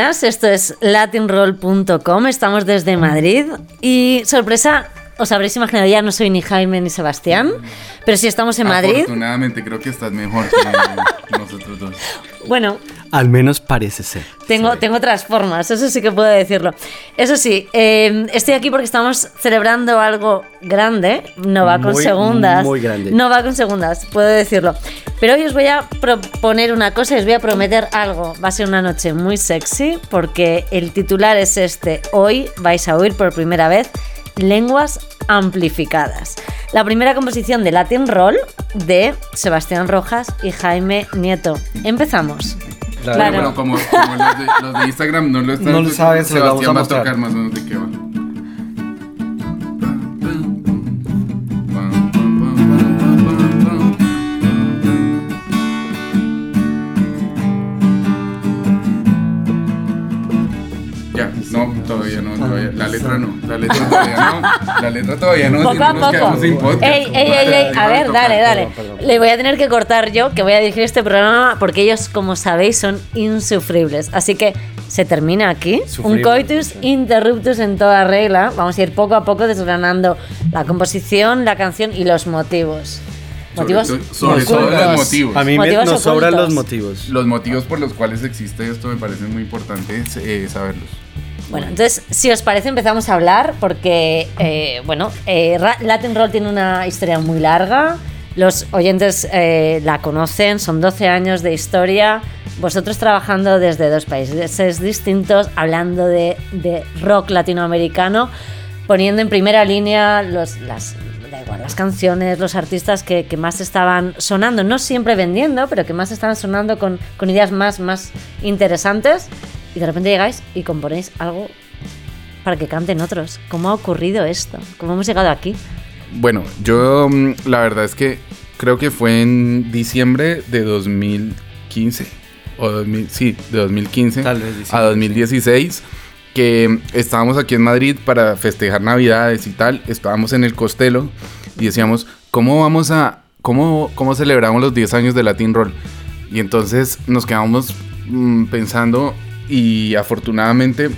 esto es latinroll.com, estamos desde Madrid. Y sorpresa, os habréis imaginado ya, no soy ni Jaime ni Sebastián, pero sí estamos en Madrid. Afortunadamente creo que estás mejor que nosotros dos. Bueno, Al menos parece ser. tengo, tengo otras formas, eso sí que puedo decirlo. Eso sí, eh, estoy aquí porque estamos celebrando algo grande, no va con Muy, segundas. muy grande. No va con segundas, puedo decirlo. Pero hoy os voy a proponer una cosa y os voy a prometer algo. Va a ser una noche muy sexy porque el titular es este. Hoy vais a oír por primera vez lenguas amplificadas. La primera composición de Latin Roll de Sebastián Rojas y Jaime Nieto. Empezamos. Bueno, bueno, como, como los, de, los de Instagram no lo están No lo saben, se los vamos Sebastián a va a tocar más o menos de qué va. No, todavía no, todavía. La letra no, la letra todavía no, la letra todavía no, Poco a nos poco. sin podcast. Ey, ey, ey, ey. A ver, dale, dale. Le voy a tener que cortar yo, que voy a dirigir este programa, porque ellos, como sabéis, son insufribles. Así que se termina aquí. Un Sufribles, coitus interruptus en toda regla. Vamos a ir poco a poco desgranando la composición, la canción y los motivos. Sobre Motivos to- sobre todo los motivos. A mí me, nos sobran los motivos. Los motivos por los cuales existe esto me parece muy importante eh, saberlos. Bueno, entonces, si os parece, empezamos a hablar porque, eh, bueno, eh, Latin Roll tiene una historia muy larga. Los oyentes eh, la conocen, son 12 años de historia. Vosotros trabajando desde dos países distintos, hablando de, de rock latinoamericano, poniendo en primera línea los, las, da igual, las canciones, los artistas que, que más estaban sonando, no siempre vendiendo, pero que más estaban sonando con, con ideas más, más interesantes. Y de repente llegáis y componéis algo para que canten otros. ¿Cómo ha ocurrido esto? ¿Cómo hemos llegado aquí? Bueno, yo mm, la verdad es que creo que fue en diciembre de 2015. O 2000, sí, de 2015 Tal vez a diciembre, 2016. Que estábamos aquí en Madrid para festejar Navidades y tal. Estábamos en el Costelo y decíamos, ¿cómo vamos a. ¿Cómo, cómo celebramos los 10 años de Latin Roll? Y entonces nos quedamos mm, pensando y afortunadamente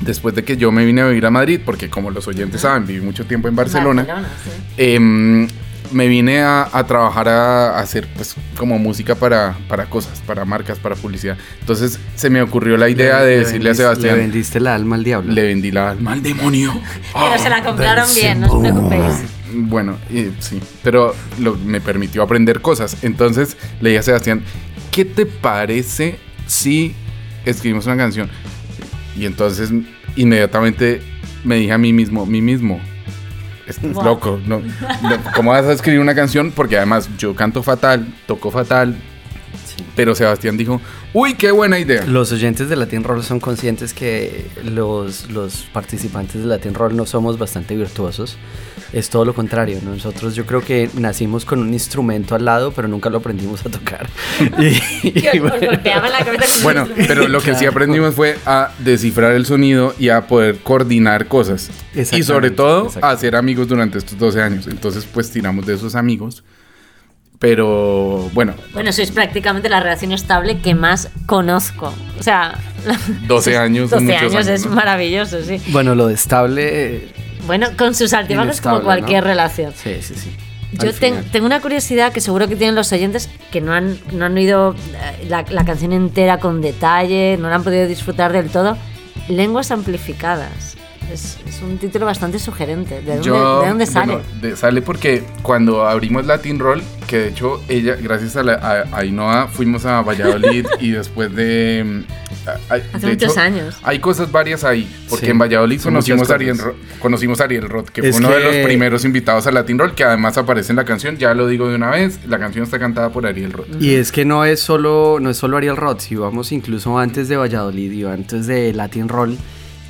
después de que yo me vine a vivir a Madrid, porque como los oyentes saben, viví mucho tiempo en Barcelona, sí. em, me vine a, a trabajar a, a hacer pues como música para, para cosas, para marcas, para publicidad. Entonces se me ocurrió la idea de Le decirle a vendiste- Sebastián, Le vendiste la alma al diablo. le vendí la alma al demonio. Pero se la compraron bien, no os preocupéis. Bueno, eh, sí, pero lo- me permitió aprender cosas. Entonces le dije a Sebastián, ¿qué te parece si escribimos una canción? Y entonces inmediatamente me dije a mí mismo, mí mismo, estás Wow. loco, no, no, ¿cómo vas a escribir una canción? Porque además yo canto fatal, toco fatal. Pero Sebastián dijo, uy, qué buena idea. Los oyentes de Latin Roll son conscientes que los, los participantes de Latin Roll no somos bastante virtuosos. Es todo lo contrario. ¿no? Nosotros yo creo que nacimos con un instrumento al lado, pero nunca lo aprendimos a tocar. Y- y bueno, la cabeza Bueno, pero lo que sí aprendimos fue a descifrar el sonido y a poder coordinar cosas. Y sobre todo a hacer amigos durante estos 12 años. Entonces, pues tiramos de esos amigos. Pero bueno, Bueno, sois prácticamente la relación estable que más conozco. O sea, 12 años son 12 muchos años años, es ¿no? maravilloso, sí. bueno, lo de estable. Bueno, con sus altibajos como cualquier ¿no? relación. Sí, sí, sí. Yo ten- tengo una curiosidad que seguro que tienen los oyentes que no han, no han oído eh, la, la canción entera con detalle, no la han podido disfrutar del todo. Lenguas amplificadas. Es, es un título bastante sugerente. ¿De dónde, yo. ¿de dónde sale? bueno, de- sale porque cuando abrimos Latin Roll, que de hecho ella, gracias a, la, a, a Ainhoa, fuimos a Valladolid y después de. mm, a- a- Hace de muchos hecho, años. Hay cosas varias ahí, porque Sí, en Valladolid conocimos a, Ariel, conocimos a Ariel Roth, que Es fue uno de los primeros invitados a Latin Roll, que además aparece en la canción, ya lo digo de una vez, la canción está cantada por Ariel Roth. Y es que no es solo, no es solo Ariel Roth, si vamos incluso antes de Valladolid y antes de Latin Roll,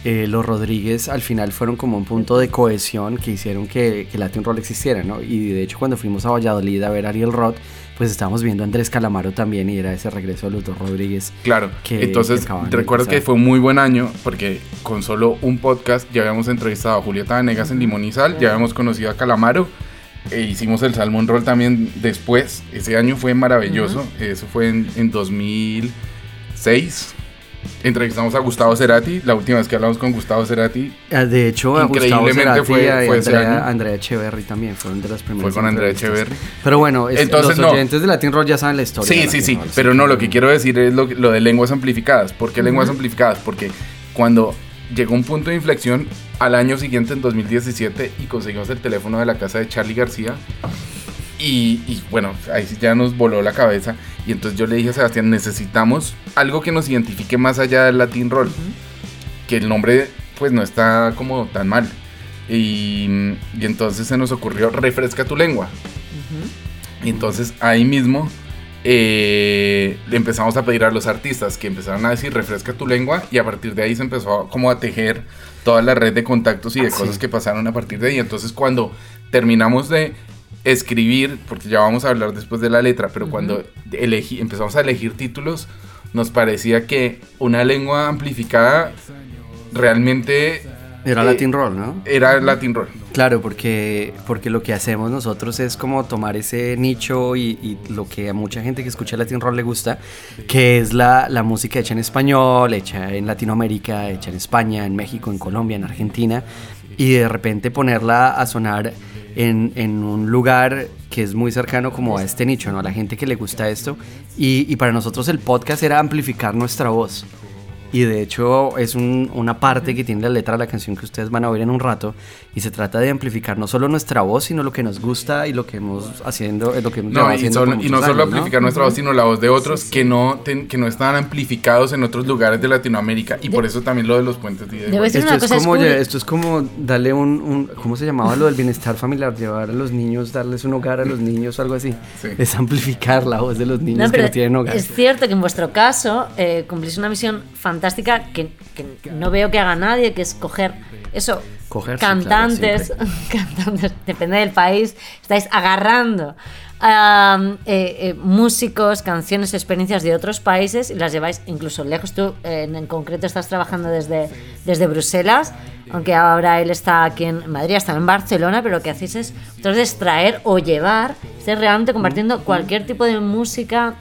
eh, los Rodríguez al final fueron como un punto de cohesión que hicieron que, que Latin Roll existiera, ¿no? Y de hecho cuando fuimos a Valladolid a ver a Ariel Roth, pues estábamos viendo a Andrés Calamaro también y era ese regreso de los dos Rodríguez. Claro, que- entonces que recuerdo que fue un muy buen año porque con solo un podcast ya habíamos entrevistado a Julieta Vanegas en Sal, ya habíamos conocido a Calamaro e hicimos el Salmón Roll también después. Ese año fue maravilloso, eso fue en, en 2006. Entrevistamos a Gustavo Cerati, la última vez que hablamos con Gustavo Cerati. Ah, De hecho, a Gustavo Cerati fue- y a fue Andrea. Andrea Echeverry también fueron de las primeras. Fue con Andrea. Echeverry. Pero bueno, es- Entonces, los no. oyentes de Latin Roll ya saben la historia. Sí, sí, sí. Pero no, lo que quiero decir es lo, lo de lenguas amplificadas. ¿Por qué lenguas amplificadas? Porque cuando llegó un punto de inflexión al año siguiente, en 2017, y conseguimos el teléfono de la casa de Charlie García. Y, y, bueno, ahí sí ya nos voló la cabeza. Y entonces yo le dije a Sebastián, necesitamos algo que nos identifique más allá del Latin Roll. Que el nombre pues no está como tan mal. Y, y entonces se nos ocurrió, refresca tu lengua. Y entonces ahí mismo eh, le empezamos a pedir a los artistas que empezaran a decir refresca tu lengua y a partir de ahí se empezó como a tejer toda la red de contactos y de Ah, sí. cosas que pasaron a partir de ahí. Entonces cuando terminamos de escribir, porque ya vamos a hablar después de la letra, pero cuando elegí, empezamos a elegir títulos, nos parecía que una lengua amplificada realmente Era eh, Latin Roll, ¿no? era Latin Roll. Claro, porque, porque lo que hacemos nosotros es como tomar ese nicho y, y lo que a mucha gente que escucha Latin Roll le gusta, que es la, la música hecha en español, hecha en Latinoamérica, hecha en España, en México, en Colombia, en Argentina, y de repente ponerla a sonar en, en un lugar que es muy cercano como a este nicho, ¿no? A la gente que le gusta esto. Y, y para nosotros el podcast era amplificar nuestra voz. Y de hecho es un- una parte que tiene la letra de la canción que ustedes van a oír en un rato. Y se trata de amplificar no solo nuestra voz, sino lo que nos gusta y lo que hemos haciendo, eh, lo que hemos No, y, haciendo solo- y no muchos solo años, ¿no? amplificar nuestra voz, sino la voz de otros que no ten- que no estaban amplificados en otros lugares de Latinoamérica. Y por eso también lo de los puentes de Esto es, como, es cool. lle- esto es como darle un, un- ¿Cómo se llamaba lo del bienestar familiar? Llevar a los niños, darles un hogar a los niños, algo así. Sí. Es amplificar la voz de los niños No, que no tienen hogar. es cierto que en vuestro caso eh, cumplís una misión fantástica que, que no veo que haga nadie, que es coger eso, cantantes, claro, cantantes, depende del país, estáis agarrando eh, eh, músicos, canciones, experiencias de otros países y las lleváis incluso lejos. Tú eh, en, en concreto estás trabajando desde, desde Bruselas, aunque ahora él está aquí en Madrid, está en Barcelona, pero lo que hacéis es entonces traer o llevar, estáis realmente compartiendo cualquier tipo de música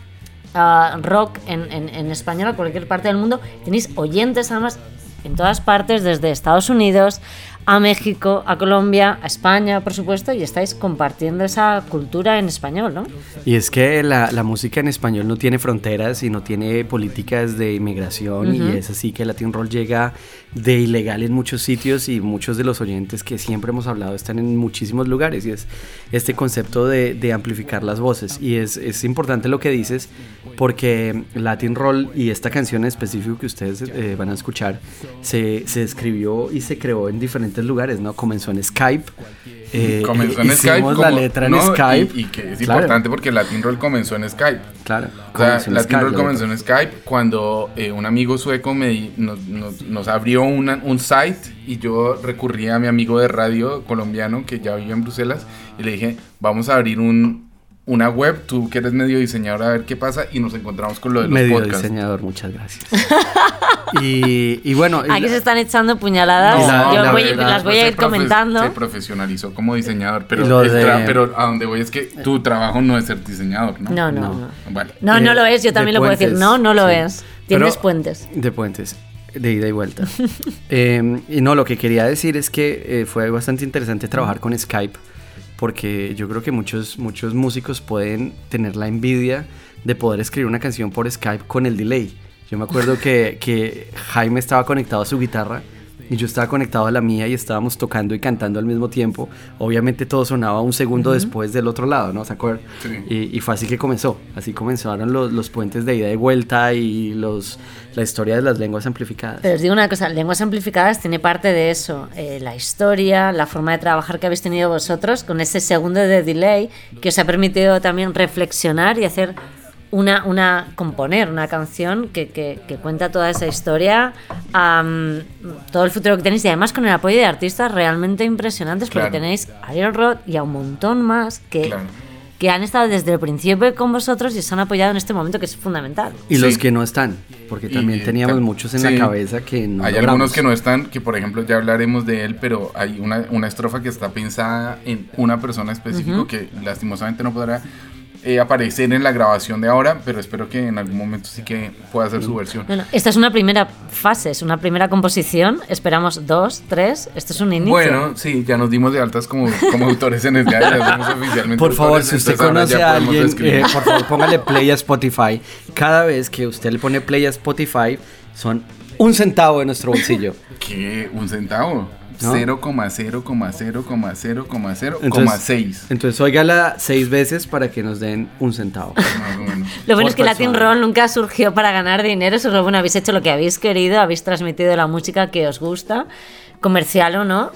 rock en, en, en español a cualquier parte del mundo. Tenéis oyentes además en todas partes, desde Estados Unidos a México, a Colombia, a España, por supuesto, y estáis compartiendo esa cultura en español, ¿no? Y es que la, la música en español no tiene fronteras y no tiene políticas de inmigración y es así que Latin Roll llega de ilegal en muchos sitios y muchos de los oyentes que siempre hemos hablado están en muchísimos lugares y es este concepto de, amplificar las voces y es, es importante lo que dices porque Latin Roll y esta canción en específico que ustedes eh, van a escuchar se, se escribió y se creó en diferentes lugares, ¿no? Comenzó en Skype. Eh, Comenzó en Skype. la como- letra en no, Skype. Y, y que es Claro. importante porque Latin Roll comenzó en Skype. Claro. O sea, Latin Skype, Roll la comenzó en Skype cuando eh, un amigo sueco me, di- nos, nos- nos abrió una- un site y yo recurrí a mi amigo de radio colombiano que ya vive en Bruselas y le dije, vamos a abrir un, una web, tú que eres medio diseñador, a ver qué pasa y nos encontramos con lo de los Medio podcasts. diseñador, muchas gracias. y, y bueno, y Aquí la- se están echando puñaladas. No, la- Yo la voy- verdad, las voy pues a se ir comentando. Se profesionalizó como diseñador, pero, de- pero a donde voy es que tu trabajo no es ser diseñador, ¿no? No, no, No. no. Vale. No, no Eh, lo es, yo de también lo puedo decir. No, no lo sí. es. Tienes Pero- puentes. de puentes, de ida y vuelta. Eh, y no, lo que quería decir es que eh, fue bastante interesante trabajar con Skype, porque yo creo que muchos, muchos músicos pueden tener la envidia de poder escribir una canción por Skype con el delay. Yo me acuerdo que, que Jaime estaba conectado a su guitarra y yo estaba conectado a la mía y estábamos tocando y cantando al mismo tiempo. Obviamente todo sonaba un segundo después del otro lado, ¿no? ¿Se acuerdan? Sí. Y, y fue así que comenzó. Así comenzaron los, los puentes de ida y vuelta y los, la historia de las lenguas amplificadas. Pero os digo una cosa, Lenguas Amplificadas tiene parte de eso, eh, la historia, la forma de trabajar que habéis tenido vosotros con ese segundo de delay que os ha permitido también reflexionar y hacer una, una componer una canción que, que- que cuenta toda esa historia, am, todo el futuro que tenéis y además con el apoyo de artistas realmente impresionantes porque Claro. tenéis a Ariel Roth y a un montón más que, Claro. que han estado desde el principio con vosotros y os han apoyado en este momento que es fundamental. Y Sí. los que no están, porque Y, también teníamos ta- muchos en sí. la cabeza que no hay logramos. algunos que no están, que por ejemplo ya hablaremos de él, pero hay una, una estrofa que está pensada en una persona específica que lastimosamente no podrá eh, aparecer en la grabación de ahora, pero espero que en algún momento sí que pueda hacer su versión. Bueno, esta es una primera fase, es una primera composición. Esperamos dos, tres. Esto es un inicio. Bueno, sí, ya nos dimos de altas como, como autores en el ya somos oficialmente Por favor, autores, si usted conoce ya a alguien, eh, por favor, póngale play a Spotify. Cada vez que usted le pone play a Spotify, son un centavo de nuestro bolsillo. ¿Qué? ¿Un centavo? ¿No? 0,0,0,0,0,6. Entonces, óigala seis veces para que nos den un centavo. Menos. Lo bueno es que Latin. Roll nunca surgió para ganar dinero, solo bueno, habéis hecho lo que habéis querido, habéis transmitido la música que os gusta, comercial o no.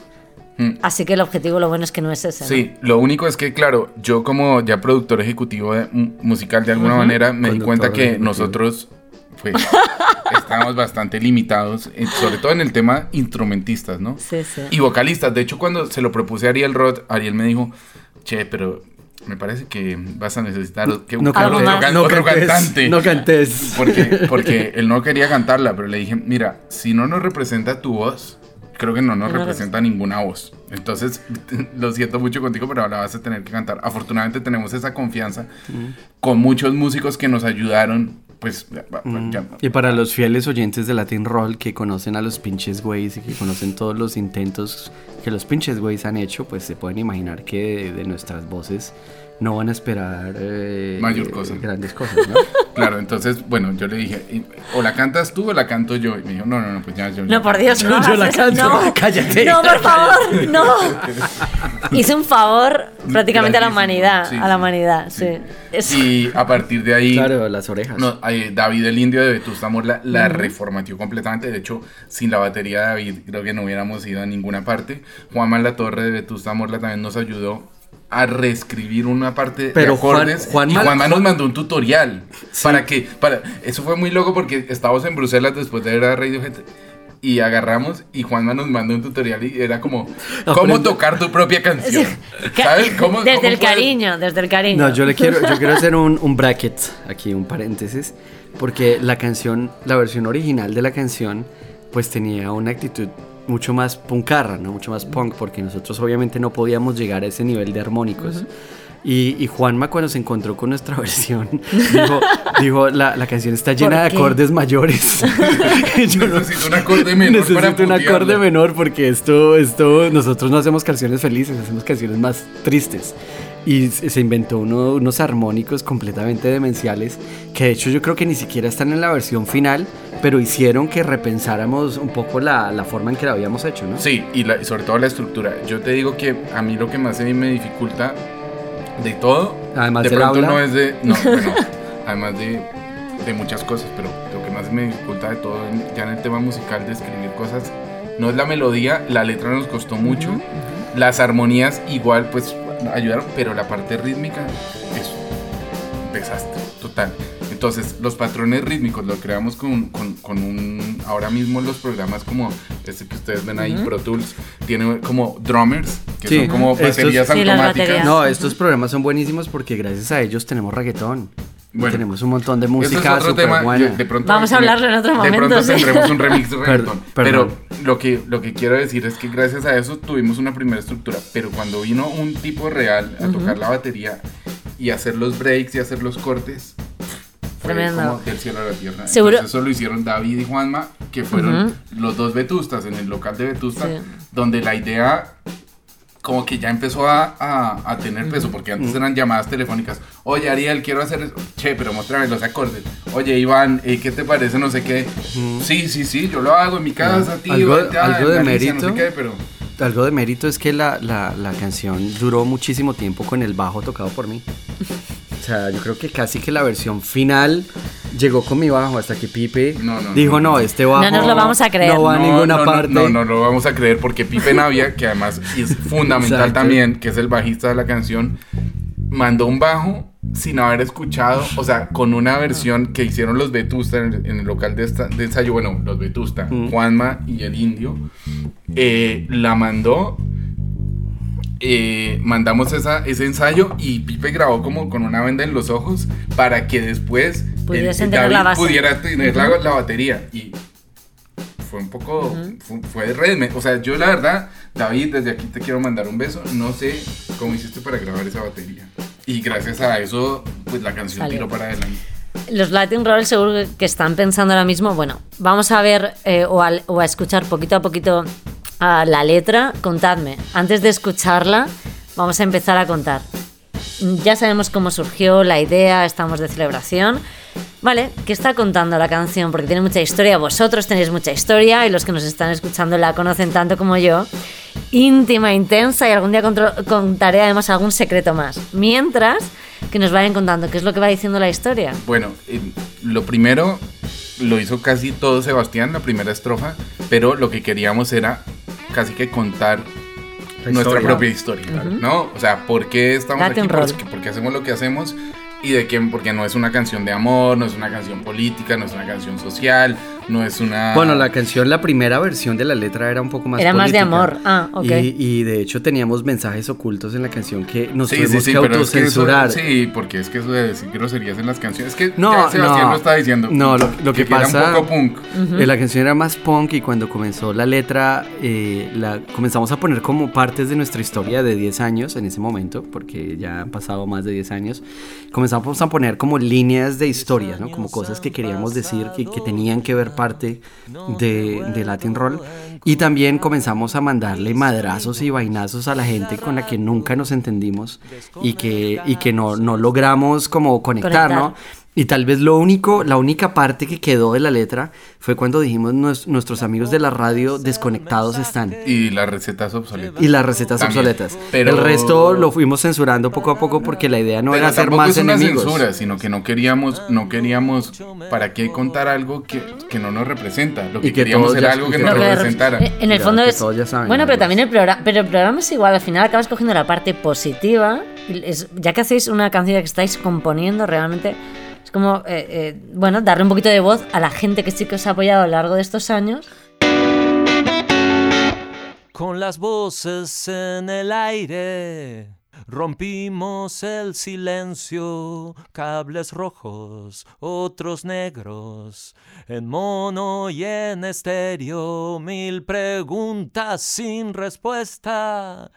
Mm. Así que el objetivo lo bueno es que no es ese. ¿no? Sí, lo único es que, claro, yo como ya productor ejecutivo de- mu- musical de alguna manera, me di Conductor cuenta que ejecutivo. nosotros, pues, estamos bastante limitados, sobre todo en el tema instrumentistas, ¿no? Sí, sí. Y vocalistas. De hecho, cuando se lo propuse a Ariel Roth, Ariel me dijo, che, pero me parece que vas a necesitar que, No otro, can- no otro cantes, cantante. no cantes. Porque, porque él no quería cantarla, pero le dije, mira, si no nos representa tu voz, creo que no nos No representa ninguna voz. Entonces, lo siento mucho contigo, pero ahora vas a tener que cantar. Afortunadamente tenemos esa confianza con muchos músicos que nos ayudaron, pues, ya- ya- Y para los fieles oyentes de Latin Roll que conocen a los pinches güeyes y que conocen todos los intentos que los pinches güeyes han hecho, pues se pueden imaginar que de, de nuestras voces no van a esperar eh, Mayor eh, cosa. grandes cosas, ¿no? Claro, entonces, bueno, yo le dije, o la cantas tú o la canto yo. Y me dijo, no, no, no, pues ya, yo. No, por Dios, no. Yo la canto. No. Cállate. No, por favor, no. Hice un favor prácticamente a la humanidad. Sí, a la sí, humanidad, sí. Y a partir de ahí, claro, las orejas. no, eh, David el Indio de Vetusta Morla la reformateó completamente. De hecho, sin la batería de David, creo que no hubiéramos ido a ninguna parte. Juan La Torre de Vetusta Morla también nos ayudó a reescribir una parte Pero de acordes. Juan- y Juanma- Juanma nos mandó un tutorial para que, para, eso fue muy loco porque estábamos en Bruselas después de ver a Radiohead y agarramos y Juanma nos mandó un tutorial y era como cómo tocar tu propia canción. Ca- ¿Sabes? ¿Cómo, desde cómo el puedes- cariño, desde el cariño. No, yo le quiero, yo quiero hacer un, un bracket aquí, un paréntesis, porque la canción, la versión original de la canción, pues tenía una actitud mucho más puncarra, ¿no? Mucho más punk, porque nosotros obviamente no podíamos llegar a ese nivel de armónicos. Y, y Juanma cuando se encontró con nuestra versión, dijo, dijo la, la canción está llena de acordes mayores. Yo Necesito un acorde menor para Necesito un acorde menor porque esto, esto, nosotros no hacemos canciones felices, hacemos canciones más tristes. Y se se inventó uno- unos armónicos completamente demenciales que de hecho yo creo que ni siquiera están en la versión final, pero hicieron que repensáramos un poco la, la forma en que la habíamos hecho, ¿no? Sí, y, la- y sobre todo la estructura. Yo te digo que a mí lo que más a mí me dificulta de todo, Además de pronto habla. no es de, no, bueno, además de, de muchas cosas, pero lo que más me dificulta de todo ya en el tema musical de escribir cosas no es la melodía, la letra nos costó mucho, las armonías igual pues ayudaron, pero la parte rítmica es un desastre total. Entonces, los patrones rítmicos los creamos con, con- con un. Ahora mismo los programas como este que ustedes ven ahí, Pro Tools, tiene como drummers, que Sí. son como Estos- baterías Sí, las automáticas. baterías. No, estos programas son buenísimos porque gracias a ellos tenemos reggaetón. Bueno. tenemos un montón de es música súper tema. buena. yo- de pronto Vamos a hablarlo en otro De momento, pronto sí. tendremos un remix de reggaetón. Pero lo que, lo que quiero decir es que gracias a eso tuvimos una primera estructura. Pero cuando vino un tipo real a tocar la batería y hacer los breaks y hacer los cortes, Tremendo. como del cielo a la tierra. Seguro- Entonces, eso lo hicieron David y Juanma, que fueron los dos vetustas en el local de Vetusta, Sí. donde la idea como que ya empezó a, a- a tener peso, porque antes eran llamadas telefónicas. Oye, Ariel, quiero hacer eso. Che, pero muéstrame los acordes. Oye, Iván, eh, ¿qué te parece? No sé qué. Sí, sí, sí, yo lo hago en mi casa, tío. Algo- algo de Galicia, no sé mérito. qué, pero... Algo de mérito es que la, la, la canción duró muchísimo tiempo con el bajo tocado por mí. O sea, yo creo que casi que la versión final llegó con mi bajo hasta que Pipe No, no, dijo, no. no, este bajo No nos lo vamos a creer. no va a ninguna parte. No, no, lo vamos a creer porque Pipe Navia, que además es fundamental Exacto. también, que es el bajista de la canción, mandó un bajo sin haber escuchado, o sea, con una versión que hicieron los Vetusta en el, en el local de, esta- de ensayo, bueno, los Vetusta, Mm. Juanma y el Indio, eh, la mandó. Eh, mandamos esa, ese ensayo y Pipe grabó como con una venda en los ojos para que después el- Pudiesen tener la base. pudiera tener la, la batería y fue un poco, fue, fue de red. O sea, yo la verdad, David, desde aquí te quiero mandar un beso. No sé cómo hiciste para grabar esa batería. Y gracias a eso pues la canción Salió. tiró para adelante. Los Latin Roll seguro que están pensando ahora mismo, bueno, vamos a ver eh, o, a, o a escuchar poquito a poquito a la letra. Contadme, antes de escucharla, vamos a empezar a contar. Ya sabemos cómo surgió la idea, estamos de celebración. Vale, ¿qué está contando la canción? Porque tiene mucha historia, vosotros tenéis mucha historia y los que nos están escuchando la conocen tanto como yo. Íntima, intensa y algún día contaré además algún secreto más. Mientras que nos vayan contando qué es lo que va diciendo la historia. Bueno, eh, lo primero lo hizo casi todo Sebastián, la primera estrofa, pero lo que queríamos era casi que contar La nuestra historia. propia historia, ¿no? O sea, ¿por qué estamos Date aquí? ¿Por qué hacemos lo que hacemos? Y de qué, porque no es una canción de amor, no es una canción política, no es una canción social, no es una... Bueno, la canción, la primera versión de la letra era un poco más Era más de política. amor. Ah, ok. Y, y de hecho teníamos mensajes ocultos en la canción que nos Sí, tuvimos sí, sí, que pero es que eso, autocensurar. sí, porque es que eso de decir groserías en las canciones, es que No, ya Sebastián no. lo está diciendo. No, lo- lo que era pasa- un poco punk. Eh, La canción era más punk y cuando comenzó la letra, eh, la comenzamos a poner como partes de nuestra historia de 10 años en ese momento, porque ya han pasado más de 10 años. Comenzamos a poner como líneas de historia, ¿no? Como cosas que queríamos decir que, que tenían que ver parte de, de Latin Roll. Y también comenzamos a mandarle madrazos y vainazos a la gente con la que nunca nos entendimos y que, y que no, no logramos como conectar, ¿no? Y tal vez lo único, la única parte que quedó de la letra fue cuando dijimos "Nues- nuestros amigos de la radio desconectados están. Y las recetas obsoletas. Y las recetas También. obsoletas. Pero- El resto lo fuimos censurando poco a poco porque la idea no Pero era hacer más es una enemigos. censura, sino que no queríamos, no queríamos, ¿para qué contar algo que, que no nos representa? Lo que, Y que queríamos era ya- algo que que nos representara. eh, En el Ya, fondo que es. todos ya saben, bueno, pero amigos. también el programa. Pero el programa es igual, al final acabas cogiendo la parte positiva. es- ya que hacéis una canción que estáis componiendo, realmente. Es como, eh, eh, bueno, darle un poquito de voz a la gente que sí que os ha apoyado a lo largo de estos años. Con las voces en el aire, rompimos el silencio, cables rojos, otros negros, en mono y en estéreo, mil preguntas sin respuesta.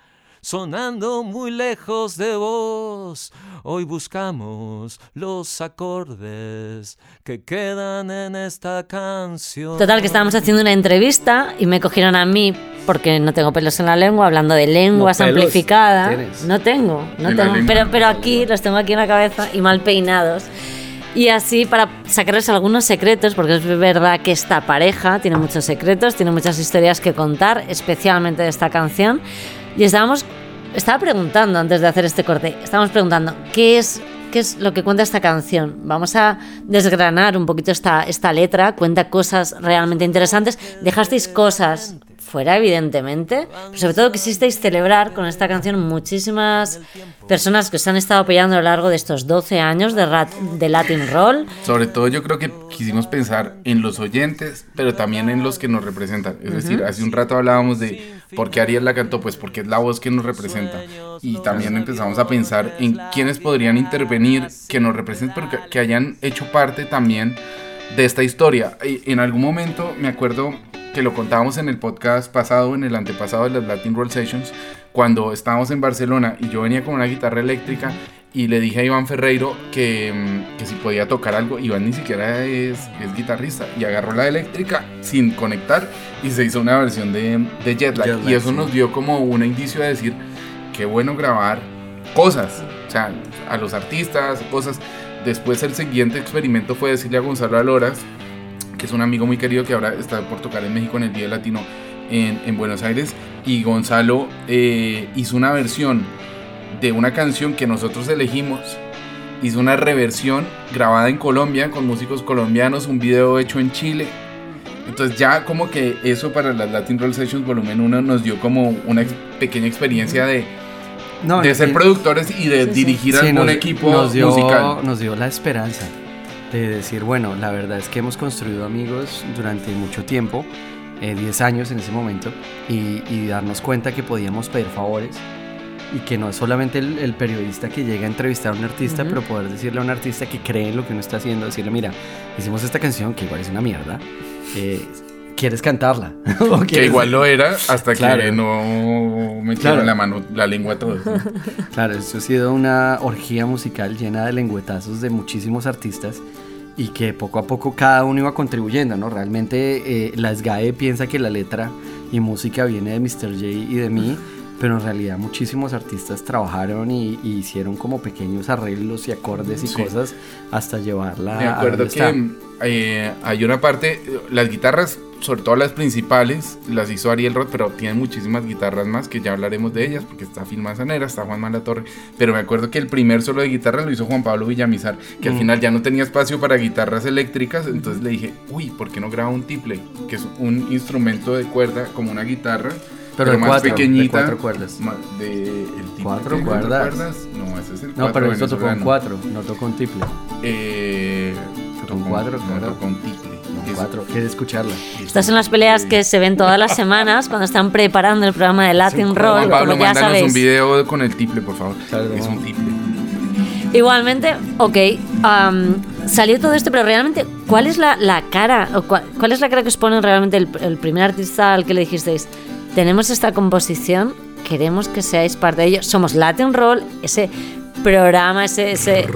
Sonando muy lejos de vos, hoy buscamos los acordes que quedan en esta canción. Total, que estábamos haciendo una entrevista y me cogieron a mí porque no tengo pelos en la lengua, hablando de lenguas No, amplificadas. tienes. No tengo, no tengo. Pero, pero aquí los tengo aquí en la cabeza y mal peinados. Y así para sacarles algunos secretos, porque es verdad que esta pareja tiene muchos secretos, tiene muchas historias que contar, especialmente de esta canción. Y estábamos, estaba preguntando antes de hacer este corte, estábamos preguntando, ¿qué es, qué es lo que cuenta esta canción? Vamos a desgranar un poquito esta, esta letra, cuenta cosas realmente interesantes, dejasteis cosas fuera, evidentemente, pero sobre todo quisisteis celebrar con esta canción muchísimas personas que os han estado apoyando a lo largo de estos 12 años de, rat- de Latin Roll. Sobre todo yo creo que quisimos pensar en los oyentes, pero también en los que nos representan. Es decir, hace un rato hablábamos de por qué Ariel la cantó, pues porque es la voz que nos representa. Y también empezamos a pensar en quiénes podrían intervenir, que nos representen, pero que, que hayan hecho parte también de esta historia. Y en algún momento me acuerdo que lo contábamos en el podcast pasado, en el antepasado de las Latin Roll Sessions, cuando estábamos en Barcelona y yo venía con una guitarra eléctrica y le dije a Iván Ferreiro que, mm, que si podía tocar algo. Iván ni siquiera es, es guitarrista y agarró la eléctrica sin conectar y se hizo una versión de, de Jetlag. Jet Lag, y eso sí. nos dio como un indicio de decir qué bueno grabar cosas, o sea, a los artistas, cosas. Después el siguiente experimento fue decirle a Gonzalo Aloras, que es un amigo muy querido que ahora está por tocar en México en el Día Latino en, en Buenos Aires, y Gonzalo eh, hizo una versión de una canción que nosotros elegimos, hizo una reversión grabada en Colombia con músicos colombianos, un video hecho en Chile. Entonces ya como que eso para las Latin Roll Sessions volumen 1 nos dio como una ex- pequeña experiencia de, No, de ser productores y de dirigir Sí, algún nos- equipo nos dio, musical. Nos dio la esperanza de decir, bueno, la verdad es que hemos construido amigos durante mucho tiempo, eh, 10 años en ese momento, y, y darnos cuenta que podíamos pedir favores y que no es solamente el, el periodista que llega a entrevistar a un artista, pero poder decirle a un artista que cree en lo que uno está haciendo, decirle, mira, hicimos esta canción que igual es una mierda, eh, quieres cantarla. que igual lo era hasta Claro. que no metieron Claro. la mano, la lengua a todos. Claro, esto ha sido una orgía musical llena de lengüetazos de muchísimos artistas y que poco a poco cada uno iba contribuyendo, ¿no? Realmente eh, la SGAE piensa que la letra y música viene de Mr. J y de mí, pero en realidad muchísimos artistas trabajaron y, y hicieron como pequeños arreglos y acordes y Sí. cosas hasta llevarla Me a acuerdo donde que eh, hay una parte, las guitarras, sobre todo las principales, las hizo Ariel Roth, pero tienen muchísimas guitarras más que ya hablaremos de ellas, porque está Phil Manzanera, está Juan Malatorre, pero me acuerdo que el primer solo de guitarra lo hizo Juan Pablo Villamizar, que al Mm. final ya no tenía espacio para guitarras eléctricas, entonces le dije, uy, ¿por qué no graba un tiple? Que es un instrumento de cuerda como una guitarra, Pero de más cuatro, de pequeñita. cuatro cuerdas. De, el tiple ¿Cuatro tiene cuerdas? No, ese es el No, pero esto tocó un venezolano. cuatro, no tocó un triple. Eh, Tocó un cuatro, no, claro. tocó un tiple. No, cuatro, que escucharla. Estas son las peleas que se ven todas las semanas cuando están preparando el programa de Latin Roll, Pablo, como ya mándanos sabéis. un video con el tiple, por favor. Claro, es un tiple. Igualmente, ok, am, salió todo esto, pero realmente, ¿cuál es la, la cara, o cuál, cuál es la cara que os pone realmente el, el primer artista al que le dijisteis, tenemos esta composición, queremos que seáis parte de ello, somos Latin Roll, ese programa, ese... ese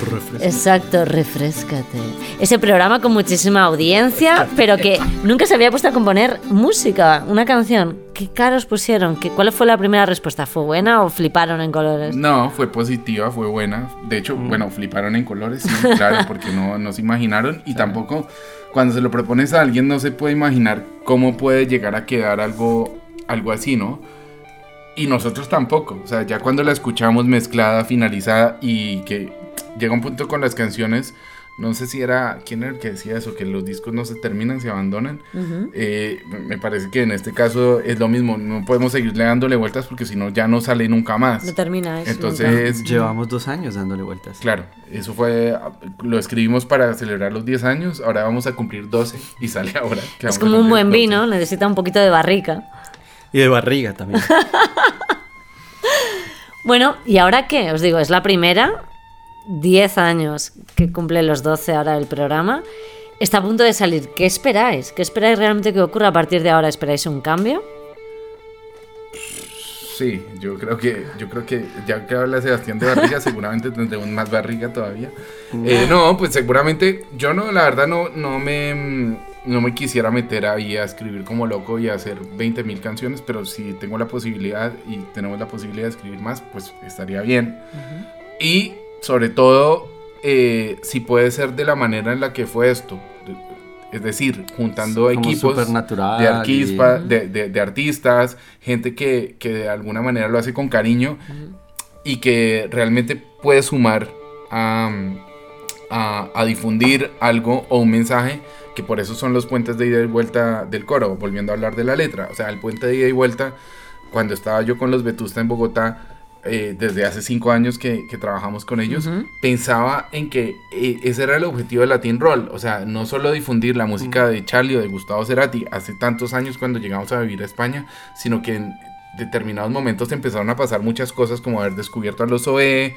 exacto, refrescate. Ese programa con muchísima audiencia, pero que nunca se había puesto a componer música, una canción. ¿Qué cara os pusieron? ¿Qué, ¿Cuál fue la primera respuesta? ¿Fue buena o fliparon en colores? No, fue positiva, fue buena. De hecho, Mm. bueno, fliparon en colores, sí, claro, porque no, no se imaginaron. Y tampoco, cuando se lo propones a alguien, no se puede imaginar cómo puede llegar a quedar algo, algo así, ¿no? Y nosotros tampoco. O sea, ya cuando la escuchamos mezclada, finalizada y que llega un punto con las canciones, no sé si era, ¿quién era el que decía eso? Que los discos no se terminan, se abandonan. Eh, me parece que en este caso es lo mismo. No podemos seguirle dándole vueltas porque si no ya no sale nunca más. No termina eso. Entonces, Llevamos dos años dándole vueltas. claro, eso fue, lo escribimos para celebrar los 10 años, ahora vamos a cumplir 12 y sale ahora. Es como un buen 12. vino, necesita un poquito de barrica. Y de barriga también. Bueno, ¿y ahora qué? Os digo, es la primera, 10 años que cumple los 12 ahora el programa. Está a punto de salir. ¿Qué esperáis? ¿Qué esperáis realmente que ocurra a partir de ahora? ¿Esperáis un cambio? Sí, yo creo que, yo creo que ya que habla Sebastián de barriga, seguramente tendremos más barriga todavía. Eh, no, pues seguramente, yo no, la verdad no, no me, mm, no me quisiera meter ahí a escribir como loco y a hacer 20 mil canciones, pero si tengo la posibilidad y tenemos la posibilidad de escribir más, pues estaría bien. Y sobre todo, eh, si puede ser de la manera en la que fue esto. Es decir, juntando Como equipos de, arquispa- y- de, de- de artistas, gente que, que de alguna manera lo hace con cariño y que realmente puede sumar a, a- a difundir algo o un mensaje, que por eso son los puentes de ida y vuelta del coro, volviendo a hablar de la letra. O sea, el puente de ida y vuelta, cuando estaba yo con los Vetusta en Bogotá, eh, desde hace cinco años que, que trabajamos con ellos, pensaba en que eh, ese era el objetivo de Latin Roll, o sea, no solo difundir la música de Charlie o de Gustavo Cerati hace tantos años cuando llegamos a vivir a España, sino que en determinados momentos empezaron a pasar muchas cosas como haber descubierto a los OE,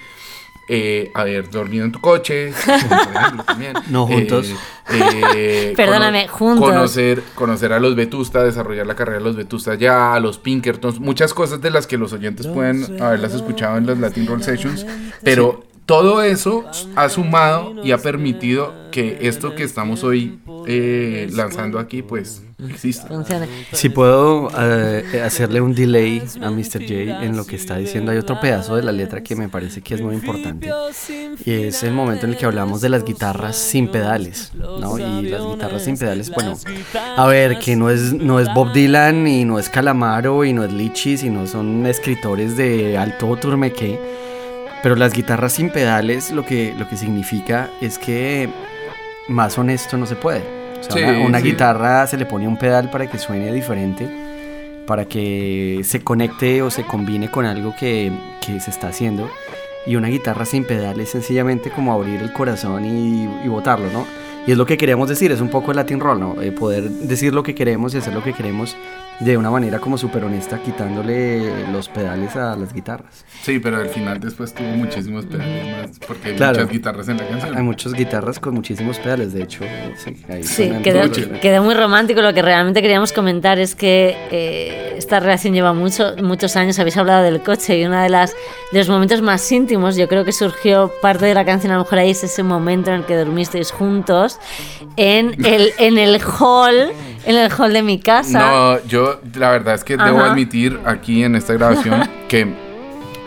eh, haber dormido en tu coche, también. No juntos. Eh, eh, Perdóname, cono- juntos. Conocer, conocer a los Vetusta, desarrollar la carrera de los Vetusta ya, a los Pinkertons, muchas cosas de las que los oyentes pueden haberlas escuchado en las Latin Roll Sessions, pero todo eso ha sumado y ha permitido que esto que estamos hoy eh, lanzando aquí, pues, exista. Si puedo eh, hacerle un delay a Mr. J en lo que está diciendo, hay otro pedazo de la letra que me parece que es muy importante. Y es el momento en el que hablamos de las guitarras sin pedales, ¿no? Y las guitarras sin pedales, bueno, a ver, que no es, no es Bob Dylan y no es Calamaro y no es Lichis y no son escritores de alto turmeque. Pero las guitarras sin pedales lo que, lo que significa es que más honesto no se puede. O sea, Sí, una, una sí. guitarra se le pone un pedal para que suene diferente, para que se conecte o se combine con algo que, que se está haciendo. Y una guitarra sin pedal es sencillamente como abrir el corazón y, y botarlo, ¿no? Y es lo que queremos decir, es un poco el Latin Roll, ¿no? Eh, poder decir lo que queremos y hacer lo que queremos de una manera como súper honesta, quitándole los pedales a las guitarras. Sí, pero al final después tuvo muchísimos pedales más, porque hay Claro. muchas guitarras en la canción. Hay muchas guitarras con muchísimos pedales, de hecho. Sí, ahí Sí, suenan quedó, quedó muy romántico. Lo que realmente queríamos comentar es que eh, esta relación lleva mucho, muchos años. Habéis hablado del coche y uno de, las, de los momentos más íntimos, yo creo que surgió parte de la canción, a lo mejor ahí es ese momento en el que dormisteis juntos en el, en el hall, en el hall de mi casa. No, yo la verdad es que debo admitir aquí en esta grabación que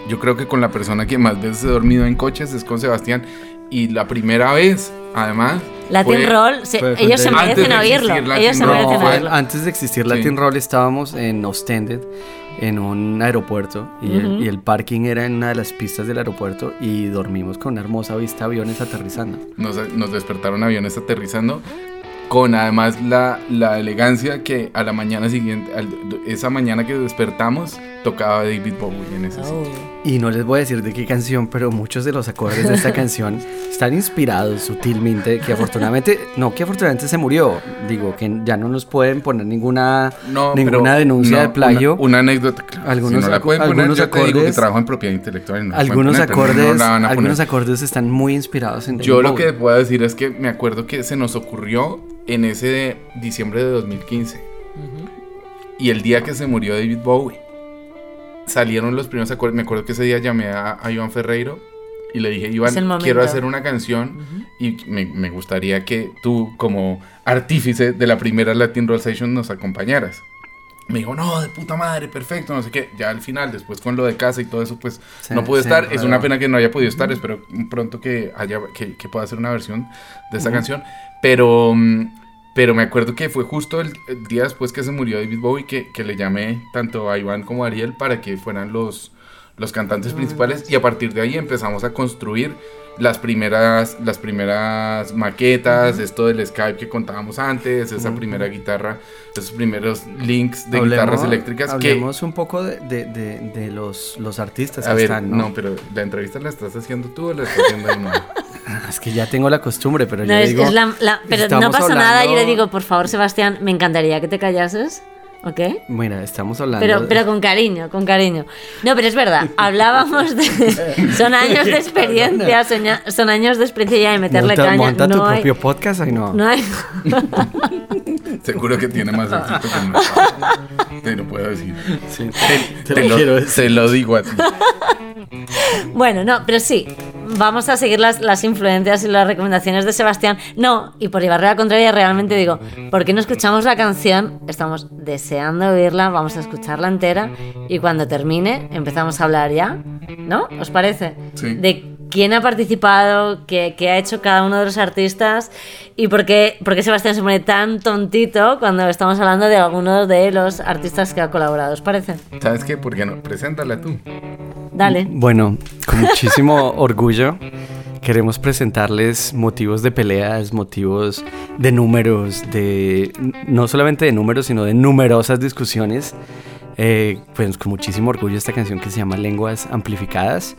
yo creo que con la persona que más veces he dormido en coches es con Sebastián y la primera vez, además, Latin fue- Roll, se- fue- fue ellos se merecen de oírlo. existir Latin Ellos se Roll. merecen No, oírlo. antes de existir Sí. Latin Roll estábamos en Ostended, en un aeropuerto, y, el, Ujú. y el parking era en una de las pistas del aeropuerto y dormimos con una hermosa vista a aviones aterrizando. nos, nos despertaron aviones aterrizando con además la, la elegancia que a la mañana siguiente, al- esa mañana que despertamos, tocaba David Bowie en ese sitio. Oh. Y no les voy a decir de qué canción, pero muchos de los acordes de esta canción están inspirados sutilmente, que afortunadamente, no que afortunadamente se murió, digo que ya no nos pueden poner ninguna, No, ninguna denuncia no, de plagio. Una, una anécdota. claro, Algunos si no la pueden poner, algunos yo te digo que acordes- trabajo en propiedad intelectual. no algunos poner, acordes, algunos acordes están muy inspirados en Yo David lo que puedo decir es que me acuerdo que se nos ocurrió en ese diciembre de 2015 y el día que se murió David Bowie salieron los primeros acordes. Me acuerdo que ese día llamé a, a Iván Ferreiro y le dije, Iván, quiero hacer una canción y me, me gustaría que tú como artífice de la primera Latin Roll Session nos acompañaras. Me dijo, no, de puta madre, perfecto, no sé qué. Ya al final, después con lo de casa y todo eso, pues no pude estar. Es una pena que no haya podido estar. Espero pronto que haya que, que pueda hacer una versión de esta Ujú. canción. Pero, mm, pero me acuerdo que fue justo el, el día después que se murió David Bowie que, que le llamé tanto a Iván como a Ariel para que fueran los, los cantantes principales. Y a partir de ahí empezamos a construir las primeras, las primeras maquetas, esto del Skype que contábamos antes, esa primera guitarra, esos primeros links de Hablemos- guitarras eléctricas que... Hablemos un poco de, de- de- de los, los artistas A que ver, están, ¿no? ¿no? pero la entrevista la estás haciendo tú o la estás haciendo Es que ya tengo la costumbre, pero No, yo es, digo... es la- la- pero no pasa nada. Yo le digo, por favor, Sebastián, me encantaría que te callases. ¿Ok? Mira, estamos hablando... Pero, de- pero con cariño, con cariño. No, pero es verdad, hablábamos de... Son años de experiencia, son, ya- son años de experiencia ya de meterle monta, caña. monta tu no, hay, propio podcast, ay no. no hay... Seguro que tiene más éxito que el nuestro. Te lo puedo decir. Sí, Te, te lo lo, quiero decir. te lo digo a ti. Bueno, no, pero sí, vamos a seguir las, las influencias y las recomendaciones de Sebastián. No, y por llevarle la contraria, realmente digo, ¿por qué no escuchamos la canción? Estamos deseando oírla, vamos a escucharla entera y cuando termine empezamos a hablar ya, ¿no? ¿Os parece? Sí. De quién ha participado, qué, qué ha hecho cada uno de los artistas y por qué, por qué Sebastián se pone tan tontito cuando estamos hablando de algunos de los artistas que ha colaborado. ¿Os parece? ¿Sabes qué? ¿Por qué no? Preséntala tú. Dale. Bueno, con muchísimo orgullo queremos presentarles motivos de peleas, motivos de números, de no solamente de números, sino de numerosas discusiones. Eh, pues con muchísimo orgullo esta canción que se llama Lenguas Amplificadas,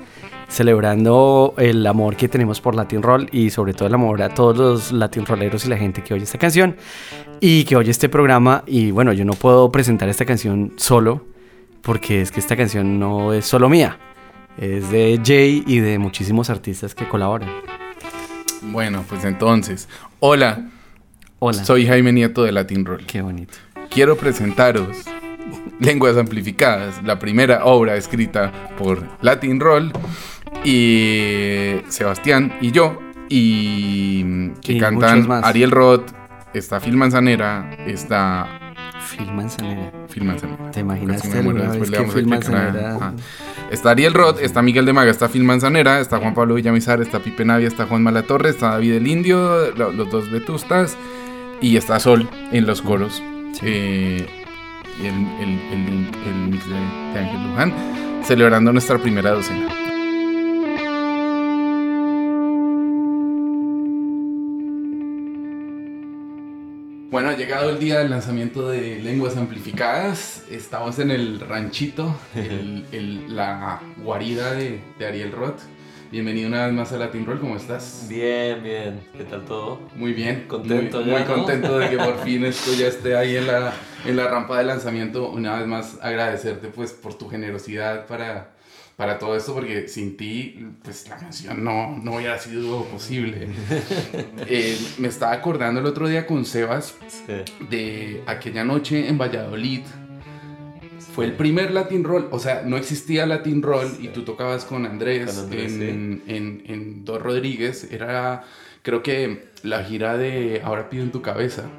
celebrando el amor que tenemos por Latin Roll y sobre todo el amor a todos los Latin Rolleros y la gente que oye esta canción y que oye este programa. Y bueno, yo no puedo presentar esta canción solo porque es que esta canción no es solo mía, es de Jay y de muchísimos artistas que colaboran. Bueno, pues entonces. Hola, Hola. soy Jaime Nieto de Latin Roll. Qué bonito. Quiero presentaros Lenguas Amplificadas, la primera obra escrita por Latin Roll y Sebastián y yo, y que Y cantan. Ariel Roth, está Phil Manzanera, está Phil Manzanera. Phil Manzanera. ¿Te imaginaste alguna vez que Phil. Manzanera- Ajá. Está Ariel Roth, está Miguel de Maga, está Phil Manzanera, está Juan Pablo Villamizar, está Pipe Navia, está Juan Malatorre, está David el Indio, lo- los dos vetustas, y está Sol en los coros. Sí. Eh, el, el, el, el mix de, de Ángel Luján, celebrando nuestra primera docena. Bueno, ha llegado el día del lanzamiento de Lenguas Amplificadas. Estamos en el ranchito, el- el- la guarida de, de Ariel Roth. Bienvenido una vez más a Latin Roll, ¿cómo estás? Bien, bien. ¿Qué tal todo? Muy bien. Contento muy, ya, Muy ¿no? contento de que por fin esto ya esté ahí en la, en la rampa de lanzamiento. Una vez más agradecerte pues por tu generosidad para, para todo esto, porque sin ti pues la canción no, no hubiera sido posible. Eh, me estaba acordando el otro día con Sebas Sí. de aquella noche en Valladolid. Fue el primer Latin Roll, o sea, no existía Latin Roll y tú tocabas con Andrés, Con Andrés, en, en, en Dos Rodríguez. Era, creo que la gira de Ahora pido en tu cabeza.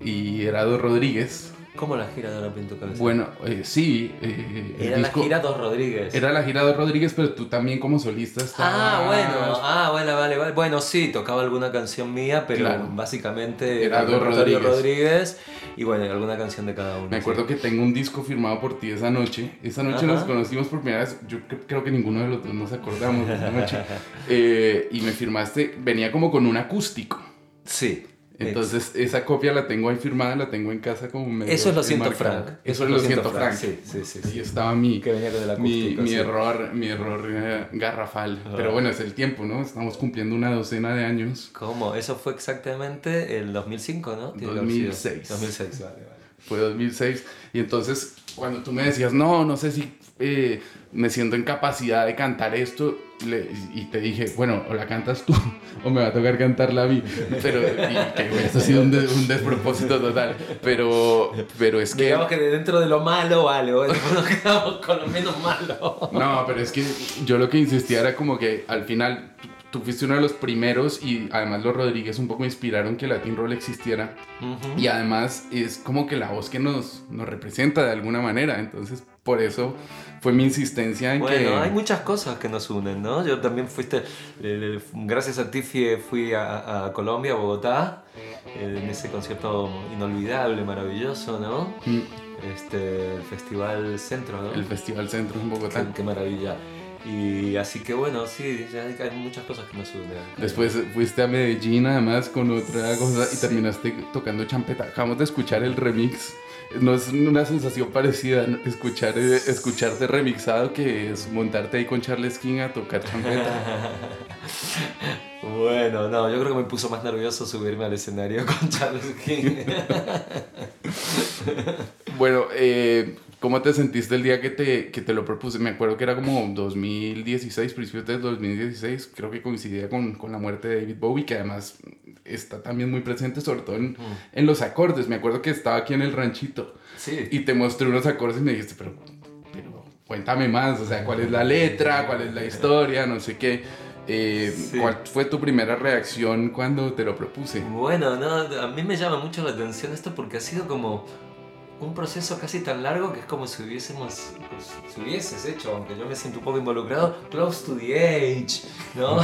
Y era Dos Rodríguez. ¿Cómo la gira de Ahora Pinto Cabeza? Bueno, eh, sí. eh, Era disco- la gira Dos Rodríguez. Era la gira Dos Rodríguez, pero tú también como solista estabas... Ah, bueno, ah, bueno, vale, vale. Bueno, sí, tocaba alguna canción mía, pero Claro. básicamente Era Dos Rodríguez. Rodríguez y bueno, alguna canción de cada uno. Me acuerdo que tengo un disco firmado por ti esa noche. Esa noche Ajá. nos conocimos por primera vez. Yo cre- creo que ninguno de los dos nos acordamos de esa noche. Eh, y me firmaste, venía como con un acústico. Sí. Entonces esa copia la tengo ahí firmada, la tengo en casa como medio Eso es lo siento. Frank. Eso es lo siento, Frank. Sí, sí, sí. Sí. estaba mi, Que venía mi, mi sí. error, mi error eh, garrafal. Pero bueno, es el tiempo, ¿no? Estamos cumpliendo una docena de años. ¿Cómo? Eso fue exactamente el 2005, ¿no? Tiene que haber sido. 2006. 2006, vale, vale. Fue 2006. Y entonces, cuando tú me decías, no, no sé si eh, me siento en capacidad de cantar esto, le- y te dije, bueno, o la cantas tú, o me va a tocar cantarla a mí. Pero, y que ha sido un, de- un despropósito total. Pero, pero es que. Digamos que de dentro de lo malo, vale, nos quedamos con lo menos malo. No, pero es que yo lo que insistía era como que al final tú- fuiste uno de los primeros y además los Rodríguez un poco inspiraron que Latin Roll existiera. Y además es como que la voz que nos, nos representa de alguna manera. Entonces, por eso fue mi insistencia en que. Bueno, hay muchas cosas que nos unen, ¿no? Yo también fuiste, eh, gracias a ti fui, a, a Colombia, a Bogotá, eh, en ese concierto inolvidable, maravilloso, ¿no? Mm, Este, el Festival Centro, ¿no? El Festival Centro en Bogotá. Qué, qué maravilla. Y así que bueno, sí, ya hay hay muchas cosas que nos unen. Después fuiste a Medellín además con otra cosa y Sí. terminaste tocando champeta. Acabamos de escuchar el remix. No es una sensación parecida escuchar, eh, escucharte remixado que es montarte ahí con Charles King a tocar champeta. Bueno, no, yo creo que me puso más nervioso subirme al escenario con Charles King. bueno, eh, ¿cómo te sentiste el día que te, que te lo propuse? Me acuerdo que era como 2016, principios de 2016. Creo que coincidía con, con la muerte de David Bowie, que además está también muy presente, sobre todo en, en los acordes. Me acuerdo que estaba aquí en el ranchito. Sí. y te mostré unos acordes y me dijiste, pero, pero cuéntame más, o sea, cuál es la letra, cuál es la historia, no sé qué. Eh, Sí. ¿Cuál fue tu primera reacción cuando te lo propuse? Bueno, no, a mí me llama mucho la atención esto porque ha sido como un proceso casi tan largo que es como si hubiésemos, pues, si hubieses hecho, aunque yo me siento un poco involucrado, Close to the Age, ¿no?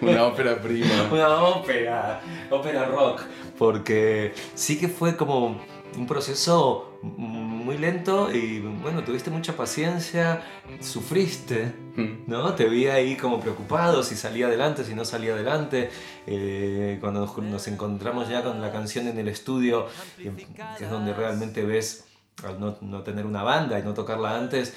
Una ópera prima. Una ópera, ópera rock, porque sí que fue como un proceso muy lento y bueno, tuviste mucha paciencia, sufriste, Mm. ¿no? Te vi ahí como preocupado si salía adelante, si no salía adelante. Eh, cuando nos, nos encontramos ya con la canción en el estudio, que, es donde realmente ves, al no, no tener una banda y no tocarla antes,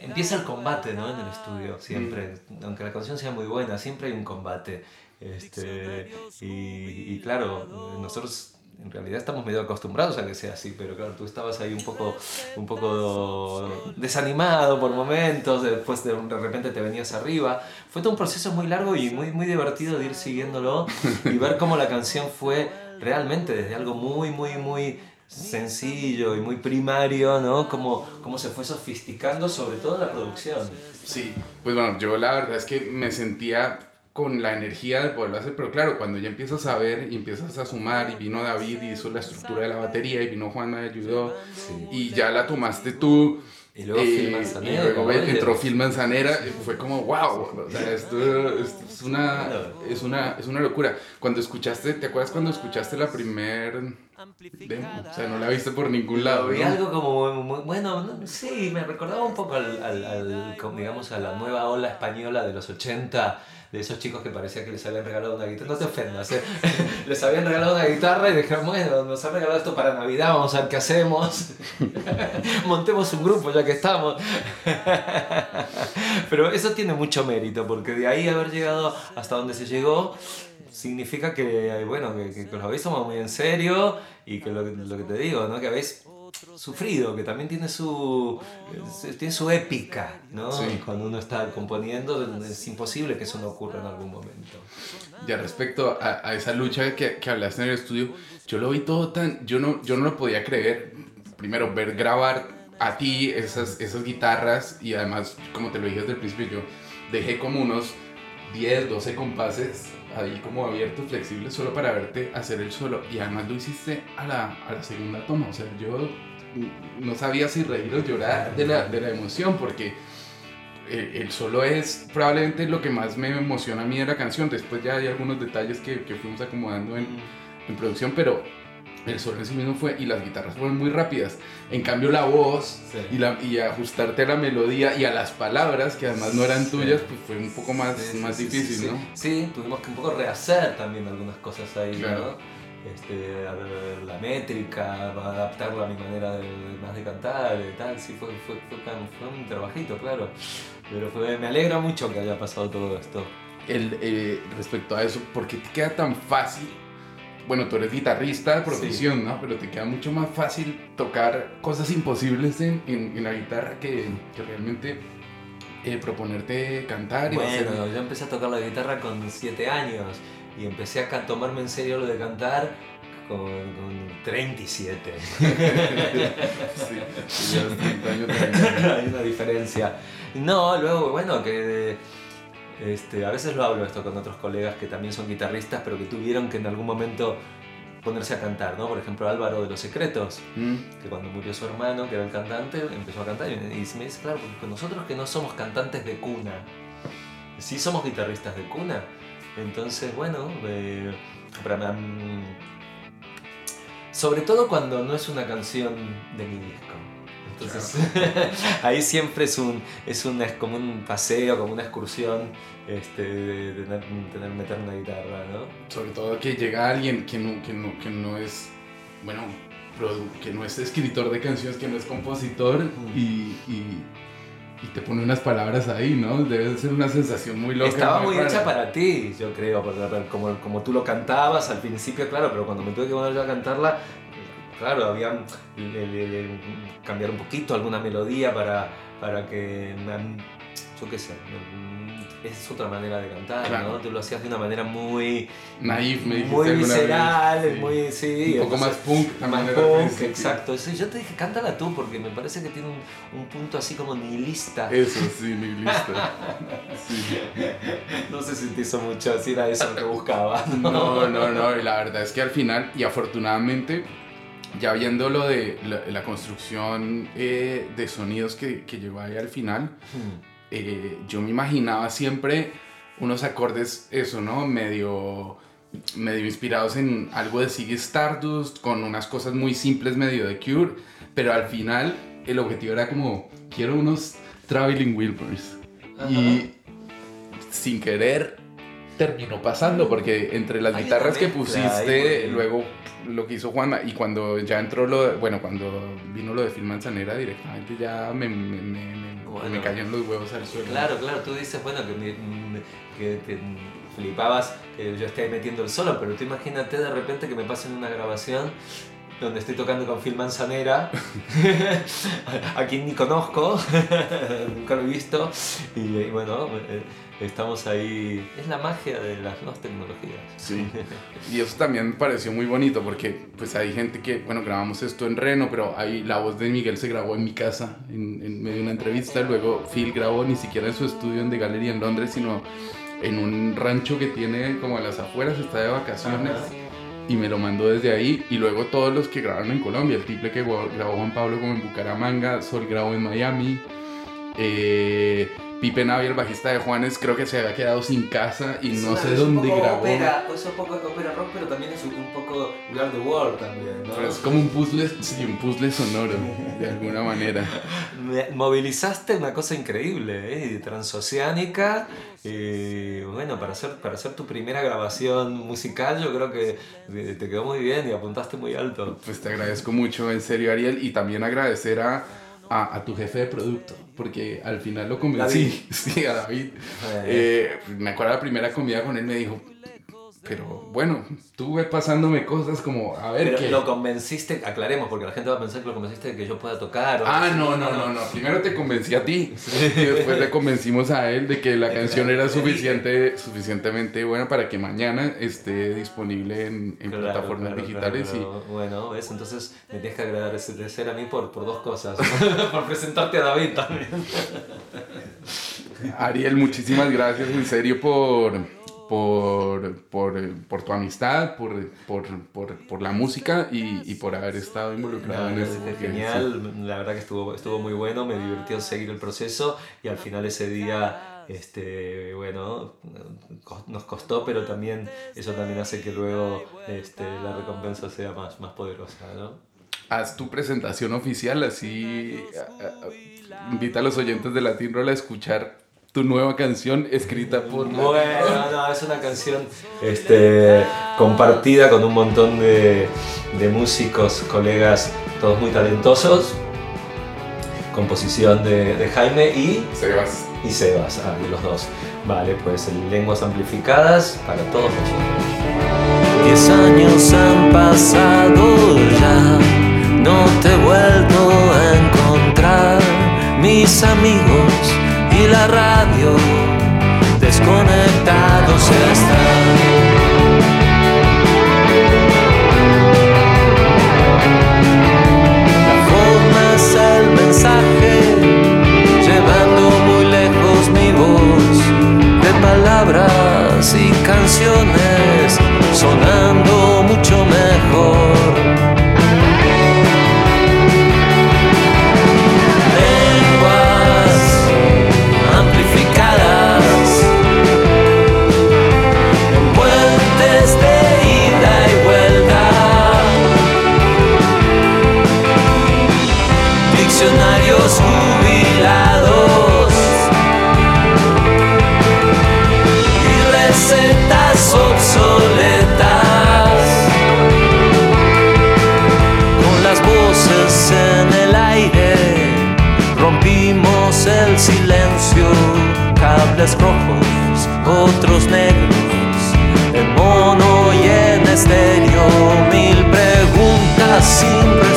empieza el combate, ¿no? En el estudio, siempre. Aunque la canción sea muy buena, siempre hay un combate. Este, y, y claro, nosotros en realidad estamos medio acostumbrados a que sea así, pero claro, tú estabas ahí un poco, un poco desanimado por momentos, después de, de repente te venías arriba. Fue todo un proceso muy largo y muy, muy divertido de ir siguiéndolo y ver cómo la canción fue realmente desde algo muy, muy, muy sencillo y muy primario, ¿no? Cómo, cómo se fue sofisticando, sobre todo la producción. Sí, pues bueno, yo la verdad es que me sentía con la energía de poderlo hacer, pero claro, cuando ya empiezas a ver y empiezas a sumar y vino David y hizo la estructura de la batería y vino Juan me ayudó y ya la tomaste tú. Y luego eh, Phil Manzanera, y luego ¿no? entró Phil Manzanera, y fue como wow, o sea, esto, esto es, una, es, una, es una locura. Cuando escuchaste, ¿te acuerdas cuando escuchaste la primer demo. O sea, no la viste por ningún lado. Vi ¿no? algo como, muy- bueno, no, sí, me recordaba un poco al, al- al- digamos, a la nueva ola española de los 80, de esos chicos que parecía que les habían regalado una guitarra. No te ofendas, ¿eh? les habían regalado una guitarra y dijeron, bueno, nos han regalado esto para Navidad, vamos a ver qué hacemos. Montemos un grupo ya que estamos. Pero eso tiene mucho mérito, porque de ahí haber llegado hasta donde se llegó significa que, bueno, que, que- que lo habéis tomado muy en serio y que lo, lo que te digo, ¿no? Que habéis sufrido, que también tiene su, es- tiene su épica, ¿no? Sí. Cuando uno está componiendo es imposible que eso no ocurra en algún momento. Ya respecto a, a esa lucha que, que hablaste en el estudio, yo lo vi todo tan... Yo no, yo no lo podía creer. Primero, ver grabar a ti esas, esas guitarras y además, como te lo dije desde el principio, yo dejé como unos 10, 12 compases ahí como abiertos, flexibles, solo para verte hacer el solo. Y además lo hiciste a la, a la segunda toma. O sea, yo no sabía si reír o llorar de la, de la emoción porque el solo es probablemente lo que más me emociona a mí de la canción. Después ya hay algunos detalles que, que fuimos acomodando en, en producción, pero el solo en sí mismo fue y las guitarras fueron muy rápidas. En cambio la voz Sí. y, la, y ajustarte a la melodía y a las palabras que además no eran Sí. tuyas, pues fue un poco más, Sí, más difícil, sí, ¿no? Sí, tuvimos que un poco rehacer también algunas cosas ahí, Claro. ¿no? Este, la métrica, adaptarla a mi manera de, más de cantar y tal, sí, fue, fue, fue, fue un trabajito, claro. Pero fue- me alegra mucho que haya pasado todo esto. El, eh, respecto a eso, ¿por qué te queda tan fácil? Bueno, tú eres guitarrista de profesión, ¿no? Pero te queda mucho más fácil tocar cosas imposibles en, en- en la guitarra que, que realmente eh, proponerte cantar y hacer- Bueno, yo empecé a tocar la guitarra con 7 años y empecé a tomarme en serio lo de cantar con, con 37. Sí, sí, ya hace 30 años también. Hay una diferencia. No, luego, bueno, que este, a veces lo hablo esto con otros colegas que también son guitarristas, pero que tuvieron que en algún momento ponerse a cantar, ¿no? Por ejemplo, Álvaro de los Secretos, Mm, que cuando murió su hermano, que era el cantante, empezó a cantar y me y me dice, claro, porque nosotros que no somos cantantes de cuna, sí somos guitarristas de cuna. Entonces, bueno, eh, para, mm, sobre todo cuando no es una canción de mi disco. Entonces, ahí siempre es un, es un, es como un paseo, como una excursión, este, de, de tener, tener- meter una guitarra, ¿no? Sobre todo que llega alguien que no, que no, que no es, bueno, que no es escritor de canciones, que no es compositor y, y, y te pone unas palabras ahí, ¿no? Debe ser una sensación muy loca. Estaba muy rara. hecha para ti, yo creo, porque como, como tú lo cantabas al principio, claro, pero cuando me tuve que poner yo a cantarla, claro, había cambiar un poquito alguna melodía para, para que, yo qué sé, es otra manera de cantar, Claro. ¿no? Tú lo hacías de una manera muy, Naif, me dijiste muy visceral, sí. muy, sí. Un poco entonces- más punk más punk, exacto. Sí, yo te dije, cántala tú, porque me parece que tiene un, un punto así como nihilista. Eso, sí, mi lista. Sí. No sé si te hizo mucho, si era eso lo que buscaba. No, no, no, y la verdad es que al final, y afortunadamente, ya viendo lo de la, la construcción eh, de sonidos que, que llegó ahí al final, Hmm. eh, yo me imaginaba siempre unos acordes, eso, ¿no? Medio, medio inspirados en algo de Ziggy Stardust, con unas cosas muy simples, medio de Cure, pero al final el objetivo era como, quiero unos Traveling Wilburys. Y sin querer terminó pasando, porque entre las Hay guitarras que pusiste, luego lo que hizo Juana, y cuando ya entró lo, de- bueno, cuando vino lo de Phil Manzanera, directamente ya me, me, me, Bueno. me los huevos al suelo. Claro, claro, tú dices, bueno, que, que flipabas que yo esté metiendo el solo, pero tú imagínate de repente que me pasen una grabación donde estoy tocando con Phil Manzanera, a quien ni conozco, nunca lo he visto, y, y bueno, eh, estamos ahí. Es la magia de las nuevas tecnologías. Sí. Y eso también me pareció muy bonito porque pues hay gente que, bueno, grabamos esto en Reno, pero ahí la voz de Miguel se grabó en mi casa en, en medio de una entrevista. Luego Phil grabó ni siquiera en su estudio en The Gallery en Londres, sino en un rancho que tiene como a las afueras, está de vacaciones. Ajá. Y me lo mandó desde ahí. Y luego todos los que grabaron en Colombia. El triple que grabó Juan Pablo como en Bucaramanga. Sol grabó en Miami. eh, Pipe Navi, el bajista de Juanes, creo que se había quedado sin casa y no sé dónde grabó. Ópera, es un poco ópera rock, pero también es un, poco We Are the World también, ¿no? Pero es como un puzzle, sí, un puzzle sonoro, de alguna manera. Me- movilizaste una cosa increíble, ¿eh? transoceánica. Y bueno, para hacer, para hacer tu primera grabación musical, yo creo que te te quedó muy bien y apuntaste muy alto. Pues te agradezco mucho, en serio, Ariel, y también agradecer a, a, a tu jefe de producto, porque al final lo convencí, sí, a David. Eh, me acuerdo la primera comida con él, me dijo, pero bueno, tuve pasándome cosas como, a ver Pero qué. lo convenciste, aclaremos, porque la gente va a pensar que lo convenciste de que yo pueda tocar. o- Ah, no, no, no, no. Primero te convencí a ti y después le convencimos a él de que la canción era suficiente, suficientemente buena para que mañana esté disponible en, en Claro, plataformas claro, digitales. claro. Bueno, ¿ves? Entonces me tienes que agradecer a mí por, por dos cosas. por presentarte a David también. Ariel, muchísimas gracias en serio por, por, por, por tu amistad, por, por, por, por la música y, y por haber estado involucrado en No, esto. es porque, genial, la verdad que estuvo, estuvo muy bueno, me divirtió seguir el proceso y al final ese día, este, bueno, nos costó, pero también eso también hace que luego este, la recompensa sea más, más poderosa, ¿no? haz tu presentación oficial, así a- a- invita a los oyentes de Latin Roll a escuchar tu nueva canción escrita por Bueno, no, es una canción este, compartida con un montón de, de músicos, colegas, todos muy talentosos. Composición de, de Jaime y, Sebas. y Sebas, ah, de los dos. Vale, pues lenguas amplificadas para todos nosotros. Diez años han pasado ya, no te he vuelto a encontrar. Mis amigos y la radio desconectados están. El mensaje, llevando muy lejos mi voz de palabras y canciones, sonando mucho mejor. Rojos otros negros en mono y en estéreo. Mil preguntas sin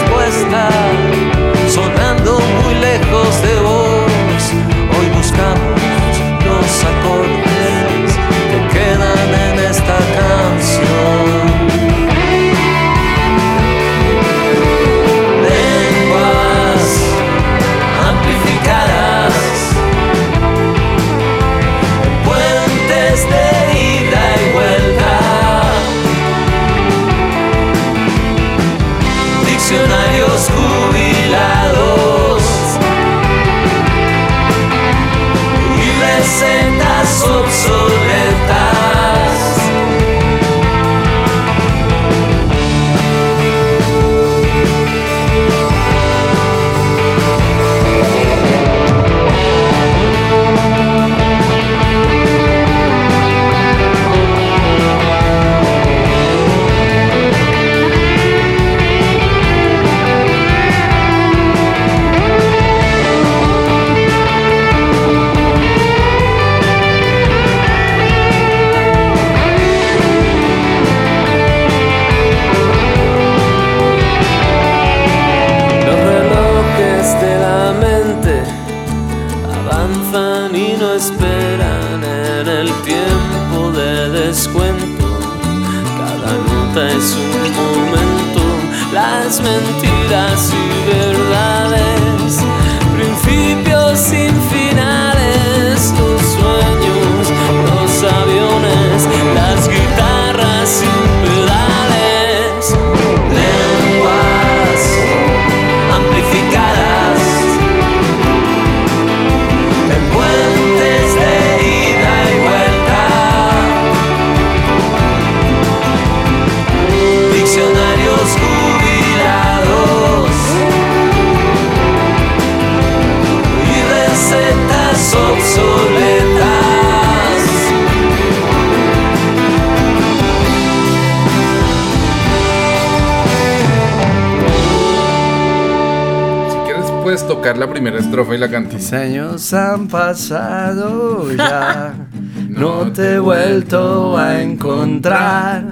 tocar la primera estrofa y la cantas. Los años han pasado ya, no te he vuelto a encontrar.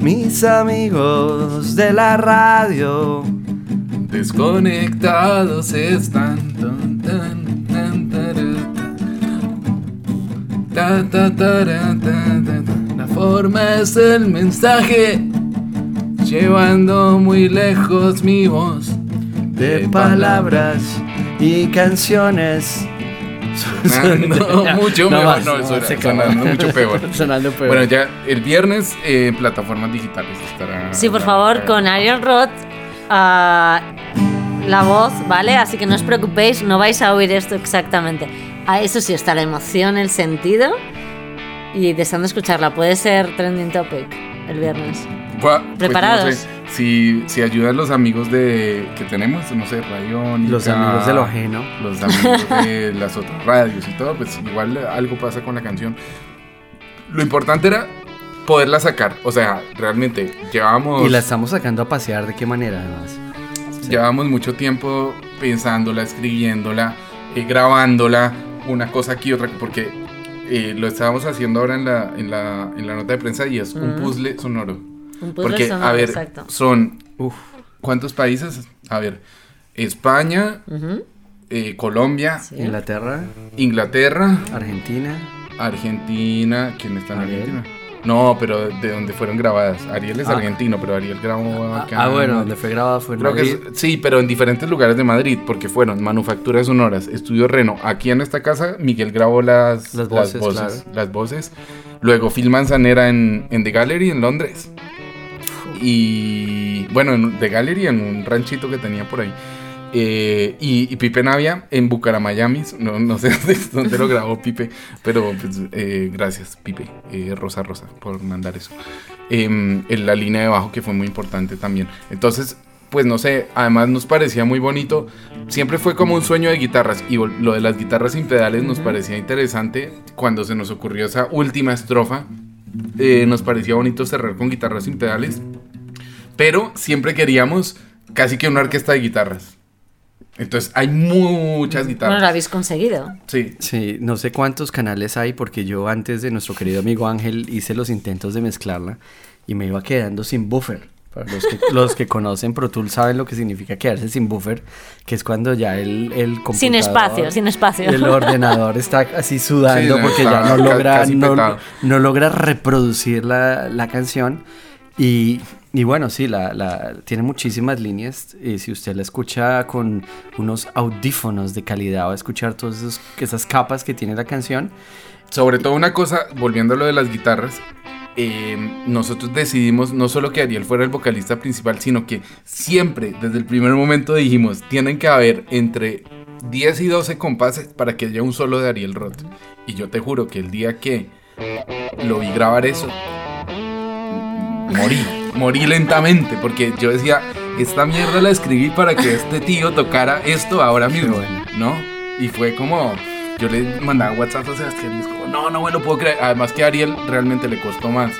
Mis amigos de la radio, Desconectados están. Tan, tan, tan, ta. La forma es el mensaje, llevando muy lejos mi voz. de palabras y canciones. Sonando mucho No mejor. más, sonando mucho peor. Sonando peor. Bueno, ya el viernes eh, en plataformas digitales estará. Sí, por la- favor, la- con Ariel Roth ah, la voz, ¿vale? Así que no os preocupéis, no vais a oír esto exactamente. Ah, eso sí, está la emoción, el sentido y deseando escucharla. Puede ser trending topic el viernes. Buah, pues, ¿Preparados? no sé, si, si ayudan los amigos de que tenemos, no sé, Radiónica, Los amigos de lo ajeno. los amigos de las otras radios y todo, pues igual algo pasa con la canción. Lo importante era poderla sacar. O sea, realmente llevábamos, Y la estamos sacando a pasear, ¿de qué manera además? llevábamos mucho tiempo pensándola, escribiéndola, eh, grabándola, una cosa aquí, otra, porque eh, lo estábamos haciendo ahora en la, en, la, en la nota de prensa y es un Mm. puzzle sonoro. Un puzzle Porque, sonoro, a ver, exacto. son Uf, ¿Cuántos países? A ver, España, Ujú, eh, Colombia, sí. Inglaterra, Inglaterra, Argentina. Argentina. ¿Quién está en Ariel. Argentina? No, pero de donde fueron grabadas. Ariel es Ah. argentino, pero Ariel grabó Ah, acá. ah, bueno, en- donde fue grabado fue en Creo que Madrid. es- sí, pero en diferentes lugares de Madrid, porque fueron Manufacturas Sonoras, Estudio Reno. Aquí en esta casa, Miguel grabó las, Las voces, voces, claro. las voces. Luego Phil Manzanera en, en The Gallery en Londres. Y bueno, en The Gallery en un ranchito que tenía por ahí. Eh, y, Pipe Navia en Bucaramayamis. No, no sé dónde, lo grabó Pipe, pero pues, eh, gracias, Pipe. eh, Rosa Rosa, por mandar eso. Em, en la línea de bajo que fue muy importante también. Entonces, pues no sé, además nos parecía muy bonito. Siempre fue como un sueño de guitarras. Y lo de las guitarras sin pedales nos parecía interesante cuando se nos ocurrió esa última estrofa. nos parecía bonito cerrar con guitarras sin pedales. Pero siempre queríamos casi que una orquesta de guitarras. Entonces hay muchas Bueno, guitarras. lo habéis conseguido. Sí. Sí, no sé cuántos canales hay porque yo antes de nuestro querido amigo Ángel hice los intentos de mezclarla y me iba quedando sin buffer. Para los que, los que conocen Pro Tools saben lo que significa quedarse sin buffer, que es cuando ya el, el computador... Sin espacio, sin espacio. El ordenador está así sudando Sí, porque está ya no logra, no, no logra reproducir la, la canción. Y, y bueno, sí, la, tiene muchísimas líneas. Y si usted la escucha con unos audífonos de calidad, va a escuchar todas esas capas que tiene la canción. Sobre todo una cosa, volviendo a lo de las guitarras, eh, nosotros decidimos no solo que Ariel fuera el vocalista principal, sino que siempre, desde el primer momento dijimos, tienen que haber entre 10 y 12 compases para que haya un solo de Ariel Roth. Y yo te juro que el día que lo vi grabar eso, morí, morí lentamente, porque yo decía, esta mierda la escribí para que este tío tocara esto ahora mismo. ¿no? Y fue como, yo le mandaba WhatsApp a Sebastián y es como, no, no me lo puedo creer. Además que a Ariel realmente le costó más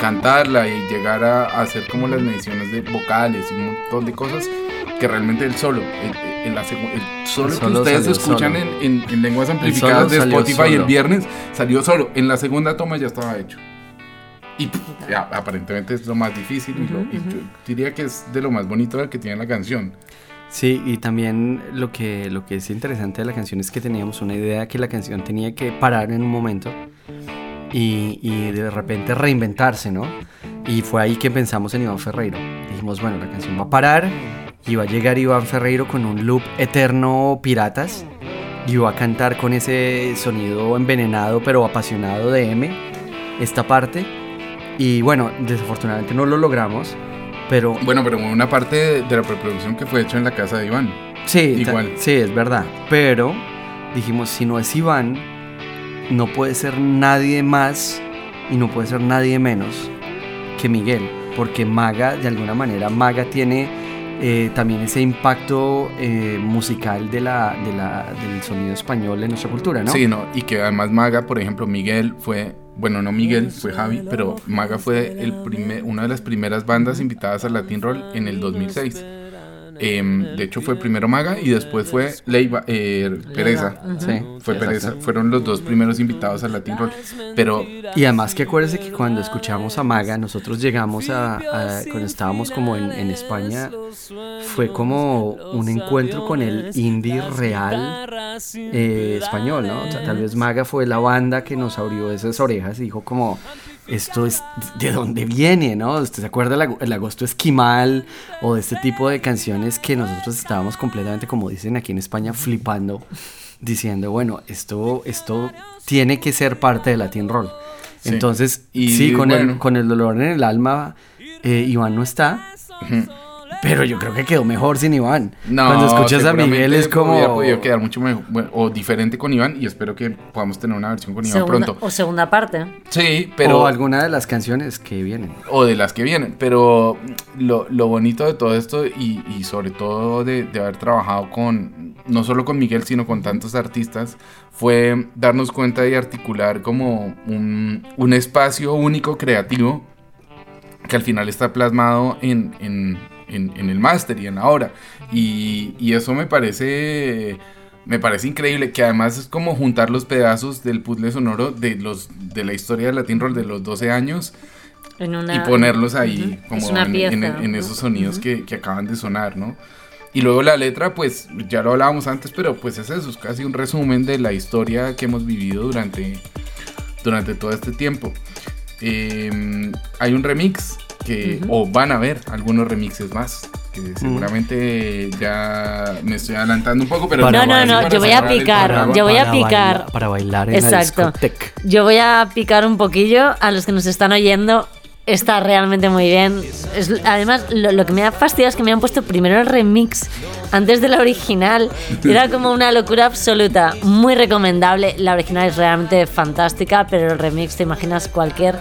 cantarla y llegar a, hacer como las mediciones de vocales y un montón de cosas que realmente él solo, el, el- la segu- el solo El que solo ustedes salió escuchan en, en- en lenguas amplificadas de Spotify el viernes, salió solo. En la segunda toma ya estaba hecho. Y pff, ya, aparentemente es lo más difícil y, lo- y yo diría que es de lo más bonito que tiene la canción. Sí, y también lo que, lo que es interesante de la canción es que teníamos una idea que la canción tenía que parar en un momento y, y de repente reinventarse, ¿no? Y fue ahí que pensamos en Iván Ferreiro. Dijimos, bueno, la canción va a parar y va a llegar Iván Ferreiro con un loop eterno piratas y va a cantar con ese sonido envenenado pero apasionado de M, esta parte. Y bueno, desafortunadamente no lo logramos, pero Bueno, pero una parte de, la preproducción que fue hecha en la casa de Iván. Sí, Igual. sí, es verdad. Pero dijimos, si no es Iván, no puede ser nadie más y no puede ser nadie menos que Miguel. Porque Maga, de alguna manera, Maga tiene eh, también ese impacto eh, musical de la, de la- del sonido español en nuestra cultura, ¿no? Sí, no, y que además Maga, por ejemplo, Miguel fue, bueno, no Miguel, fue Javi, pero Maga fue el primer, una de las primeras bandas invitadas al Latin Roll en el 2006. Em, de hecho fue primero Maga y después fue Leiva, eh, Pereza. Sí, Fue sí, Pereza. exacto. Fueron los dos primeros invitados al Latin Roll. Pero Y además que acuérdese que cuando escuchamos a Maga, nosotros llegamos a, a- cuando estábamos como en, en España, fue como un encuentro con el indie real eh, español, ¿no? O sea, tal vez Maga fue la banda que nos abrió esas orejas y dijo como, esto es de dónde viene, ¿no? ¿Usted se acuerda el, ag- el agosto esquimal o de este tipo de canciones que nosotros estábamos completamente, como dicen aquí en España, flipando, diciendo, bueno, esto, esto tiene que ser parte de Latin Roll. Sí. Entonces, Y sí, con, el, con el dolor en el alma, eh, Iván no está. Pero yo creo que quedó mejor sin Iván. no, Cuando escuchas a Miguel es como... Hubiera podido quedar mucho mejor bueno, o diferente con Iván y espero que podamos tener una versión con Iván Segunda- pronto. o segunda parte. Sí, pero... O alguna de las canciones que vienen. o de las que vienen. Pero lo, lo bonito de todo esto y, y sobre todo de, de haber trabajado con, no solo con Miguel, sino con tantos artistas, fue darnos cuenta y articular como un, un espacio único creativo que al final está plasmado en, en, en- en el máster y en la obra. Y, y eso me parece... Me parece increíble que además es como juntar los pedazos del puzzle sonoro de los de la historia del Latin Roll de los 12 años una, y ponerlos ahí Ujú. como Es una en, pieza. en- en esos sonidos que, que acaban de sonar, ¿no? Y luego la letra, pues ya lo hablábamos antes, pero pues es eso, es casi un resumen de la historia que hemos vivido durante, durante todo este tiempo. Eh, hay un remix que, o van a ver algunos remixes más, que seguramente ya me estoy adelantando un poco, pero Para No, no, no, yo voy a picar, yo voy a Para picar. bailar- para bailar en Exacto. la discoteca. Yo voy a picar un poquillo a los que nos están oyendo. Está realmente muy bien. Es- además, lo, lo que me ha fastidiado es que me han puesto primero el remix antes de la original. Era como una locura absoluta. Muy recomendable. La original es realmente fantástica, pero el remix, te imaginas cualquier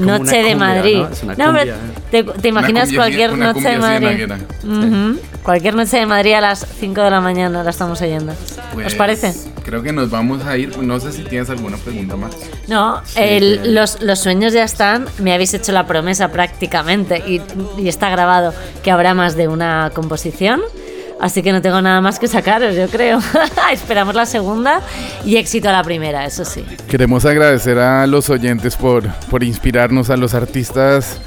noche de Madrid. ¿no? Es una pero te, te imaginas cumbia- cualquier noche de Madrid. Cualquier noche de Madrid a las 5 de la mañana la estamos oyendo. ¿Os Pues, parece? Creo que nos vamos a ir. No sé si tienes alguna pregunta más. No, el- los, los sueños ya están, me habéis hecho la promesa prácticamente y, y está grabado que habrá más de una composición, así que no tengo nada más que sacaros, yo creo. Esperamos la segunda y éxito a la primera, eso sí. Queremos agradecer a los oyentes por, por inspirarnos, a los artistas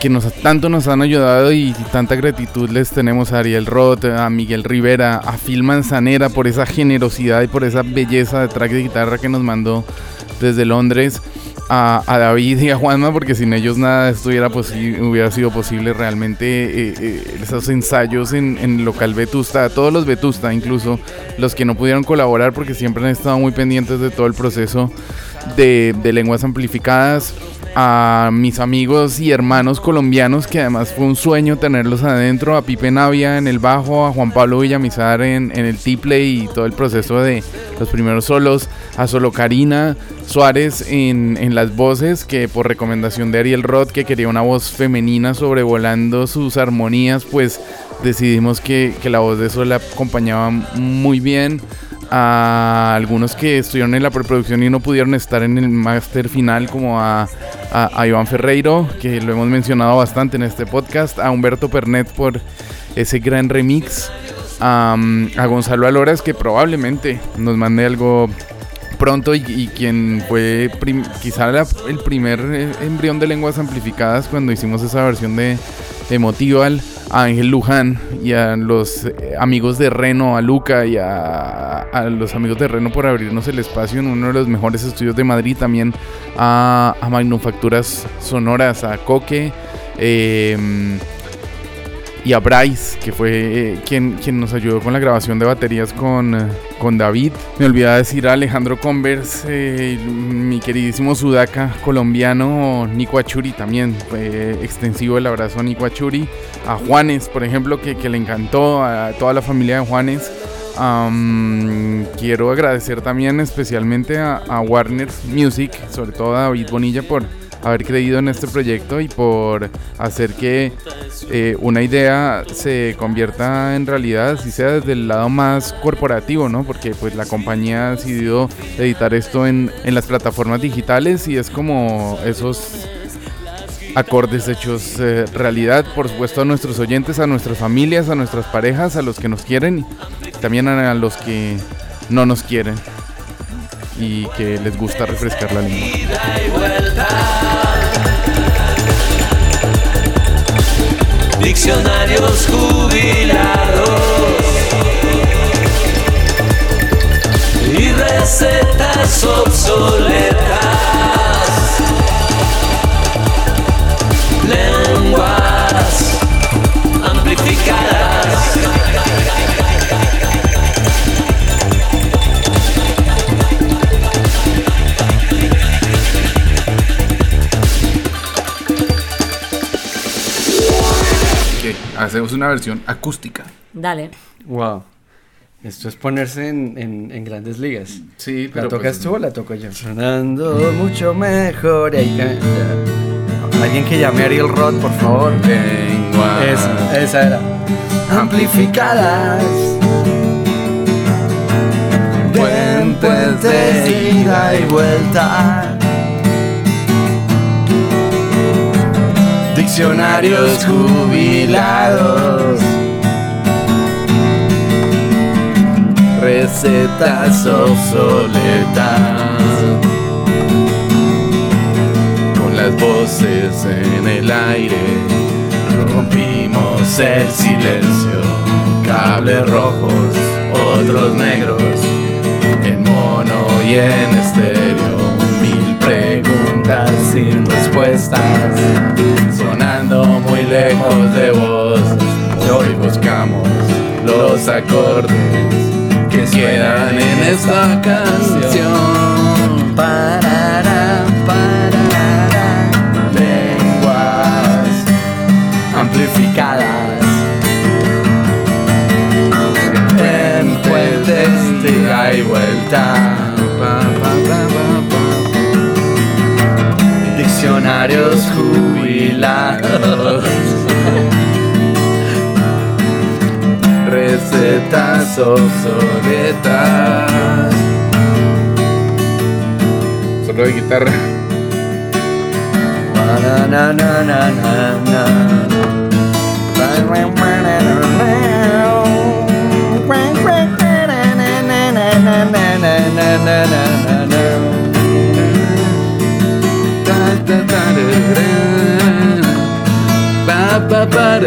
que tanto nos han ayudado y tanta gratitud les tenemos a Ariel Roth, a Miguel Rivera, a Phil Manzanera por esa generosidad y por esa belleza de track de guitarra que nos mandó desde Londres. A, David y a Juanma, porque sin ellos nada esto hubiera, sido posible realmente. eh, eh, esos ensayos en, en local Vetusta, a todos los Vetusta, incluso los que no pudieron colaborar, porque siempre han estado muy pendientes de todo el proceso de lenguas amplificadas. A mis amigos y hermanos colombianos, que además fue un sueño tenerlos adentro. A Pipe Navia en el bajo, a Juan Pablo Villamizar en, en el tiple y todo el proceso de los primeros solos. A Solo Karina Suárez en, en las voces, que por recomendación de Ariel Roth, que quería una voz femenina sobrevolando sus armonías, pues decidimos que, que la voz de Sol la acompañaba muy bien a algunos que estuvieron en la preproducción y no pudieron estar en el máster final, como a, a- Iván Ferreiro, que lo hemos mencionado bastante en este podcast, a Humberto Pernet por ese gran remix, a, a Gonzalo Aloras, que probablemente nos mande algo pronto y, quien fue quizá el primer eh, embrión de lenguas amplificadas cuando hicimos esa versión de Emotival, a Ángel Luján y a los eh, amigos de Reno, a Luca y a, los amigos de Reno por abrirnos el espacio en uno de los mejores estudios de Madrid, también a, a Manufacturas Sonoras, a Coque. em, y a Bryce, que fue eh, quien, quien nos ayudó con la grabación de baterías con, eh, con David. Me olvidaba decir a Alejandro Converse, eh, mi queridísimo sudaca colombiano, Nico Achuri también, extensivo el abrazo a Nico Achuri. A Juanes, por ejemplo, que, le encantó, a toda la familia de Juanes. Am, quiero agradecer también especialmente a, a Warner Music, sobre todo a David Bonilla por haber creído en este proyecto y por hacer que eh, una idea se convierta en realidad, si sea desde el lado más corporativo, ¿no? Porque pues la compañía ha decidido editar esto en, en las plataformas digitales y es como esos acordes hechos eh, realidad, por supuesto a nuestros oyentes, a nuestras familias, a nuestras parejas, a los que nos quieren, también a los que no nos quieren y que les gusta refrescar la lengua. Diccionarios jubilados y recetas obsoletas. Hacemos una versión acústica. Dale. Wow. Esto es ponerse en, en- en grandes ligas. Sí, ¿La tocas pues, tú o la toco yo? Sonando mucho mejor. Alguien que llame a Ariel Roth, por favor. Esa, esa era. Amplificadas. Puentes de ida y vuelta. Diccionarios jubilados. Recetas obsoletas. Con las voces en el aire, Rompimos el silencio, cables rojos, otros negros, en mono y en estéreo, mil preguntas sin respuestas, muy lejos de vos. Hoy buscamos los acordes que quedan en esta canción. Parará, parará, lenguas amplificadas en puentes de ida y vuelta. Jubilados. Recetas obsoletas. solo de guitarra.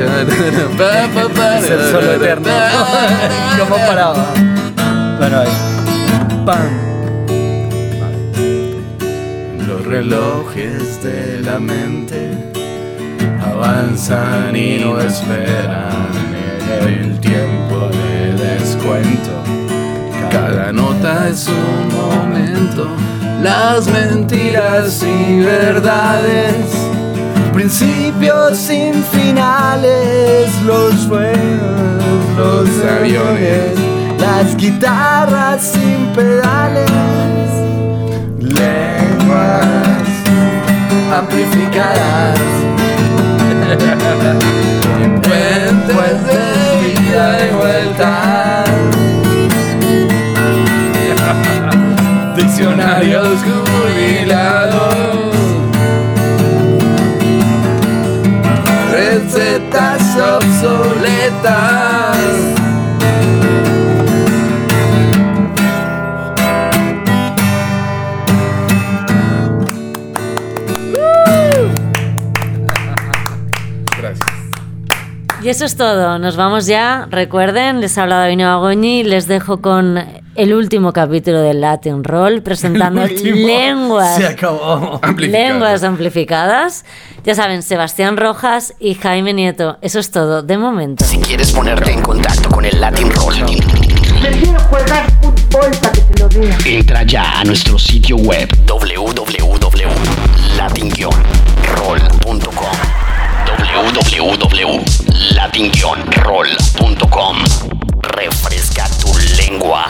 Es el solo eterno. ¿Cómo paraba? Bueno, ahí. Pam. Los relojes de la mente avanzan y no esperan el tiempo de descuento. Cada nota es un momento, las mentiras y verdades, principios sin finales, los sueños, los aviones, las guitarras sin pedales lenguas amplificadas. En puentes de ida y vuelta. Diccionarios jubilados obsoletas Gracias. Y eso es todo. Nos vamos ya. Recuerden, les ha hablado Ainhoa Goñi. Les dejo con el último capítulo del Latin Roll presentando lenguas. Se acabó. Lenguas amplificadas. Ya saben, Sebastián Rojas y Jaime Nieto. Eso es todo de momento. Si quieres ponerte en contacto con el Latin Roll. Prefiero jugar fútbol para que te lo diga. Entra ya a nuestro sitio web www.latin-roll.com www.latin-roll.com Refresca tu lengua.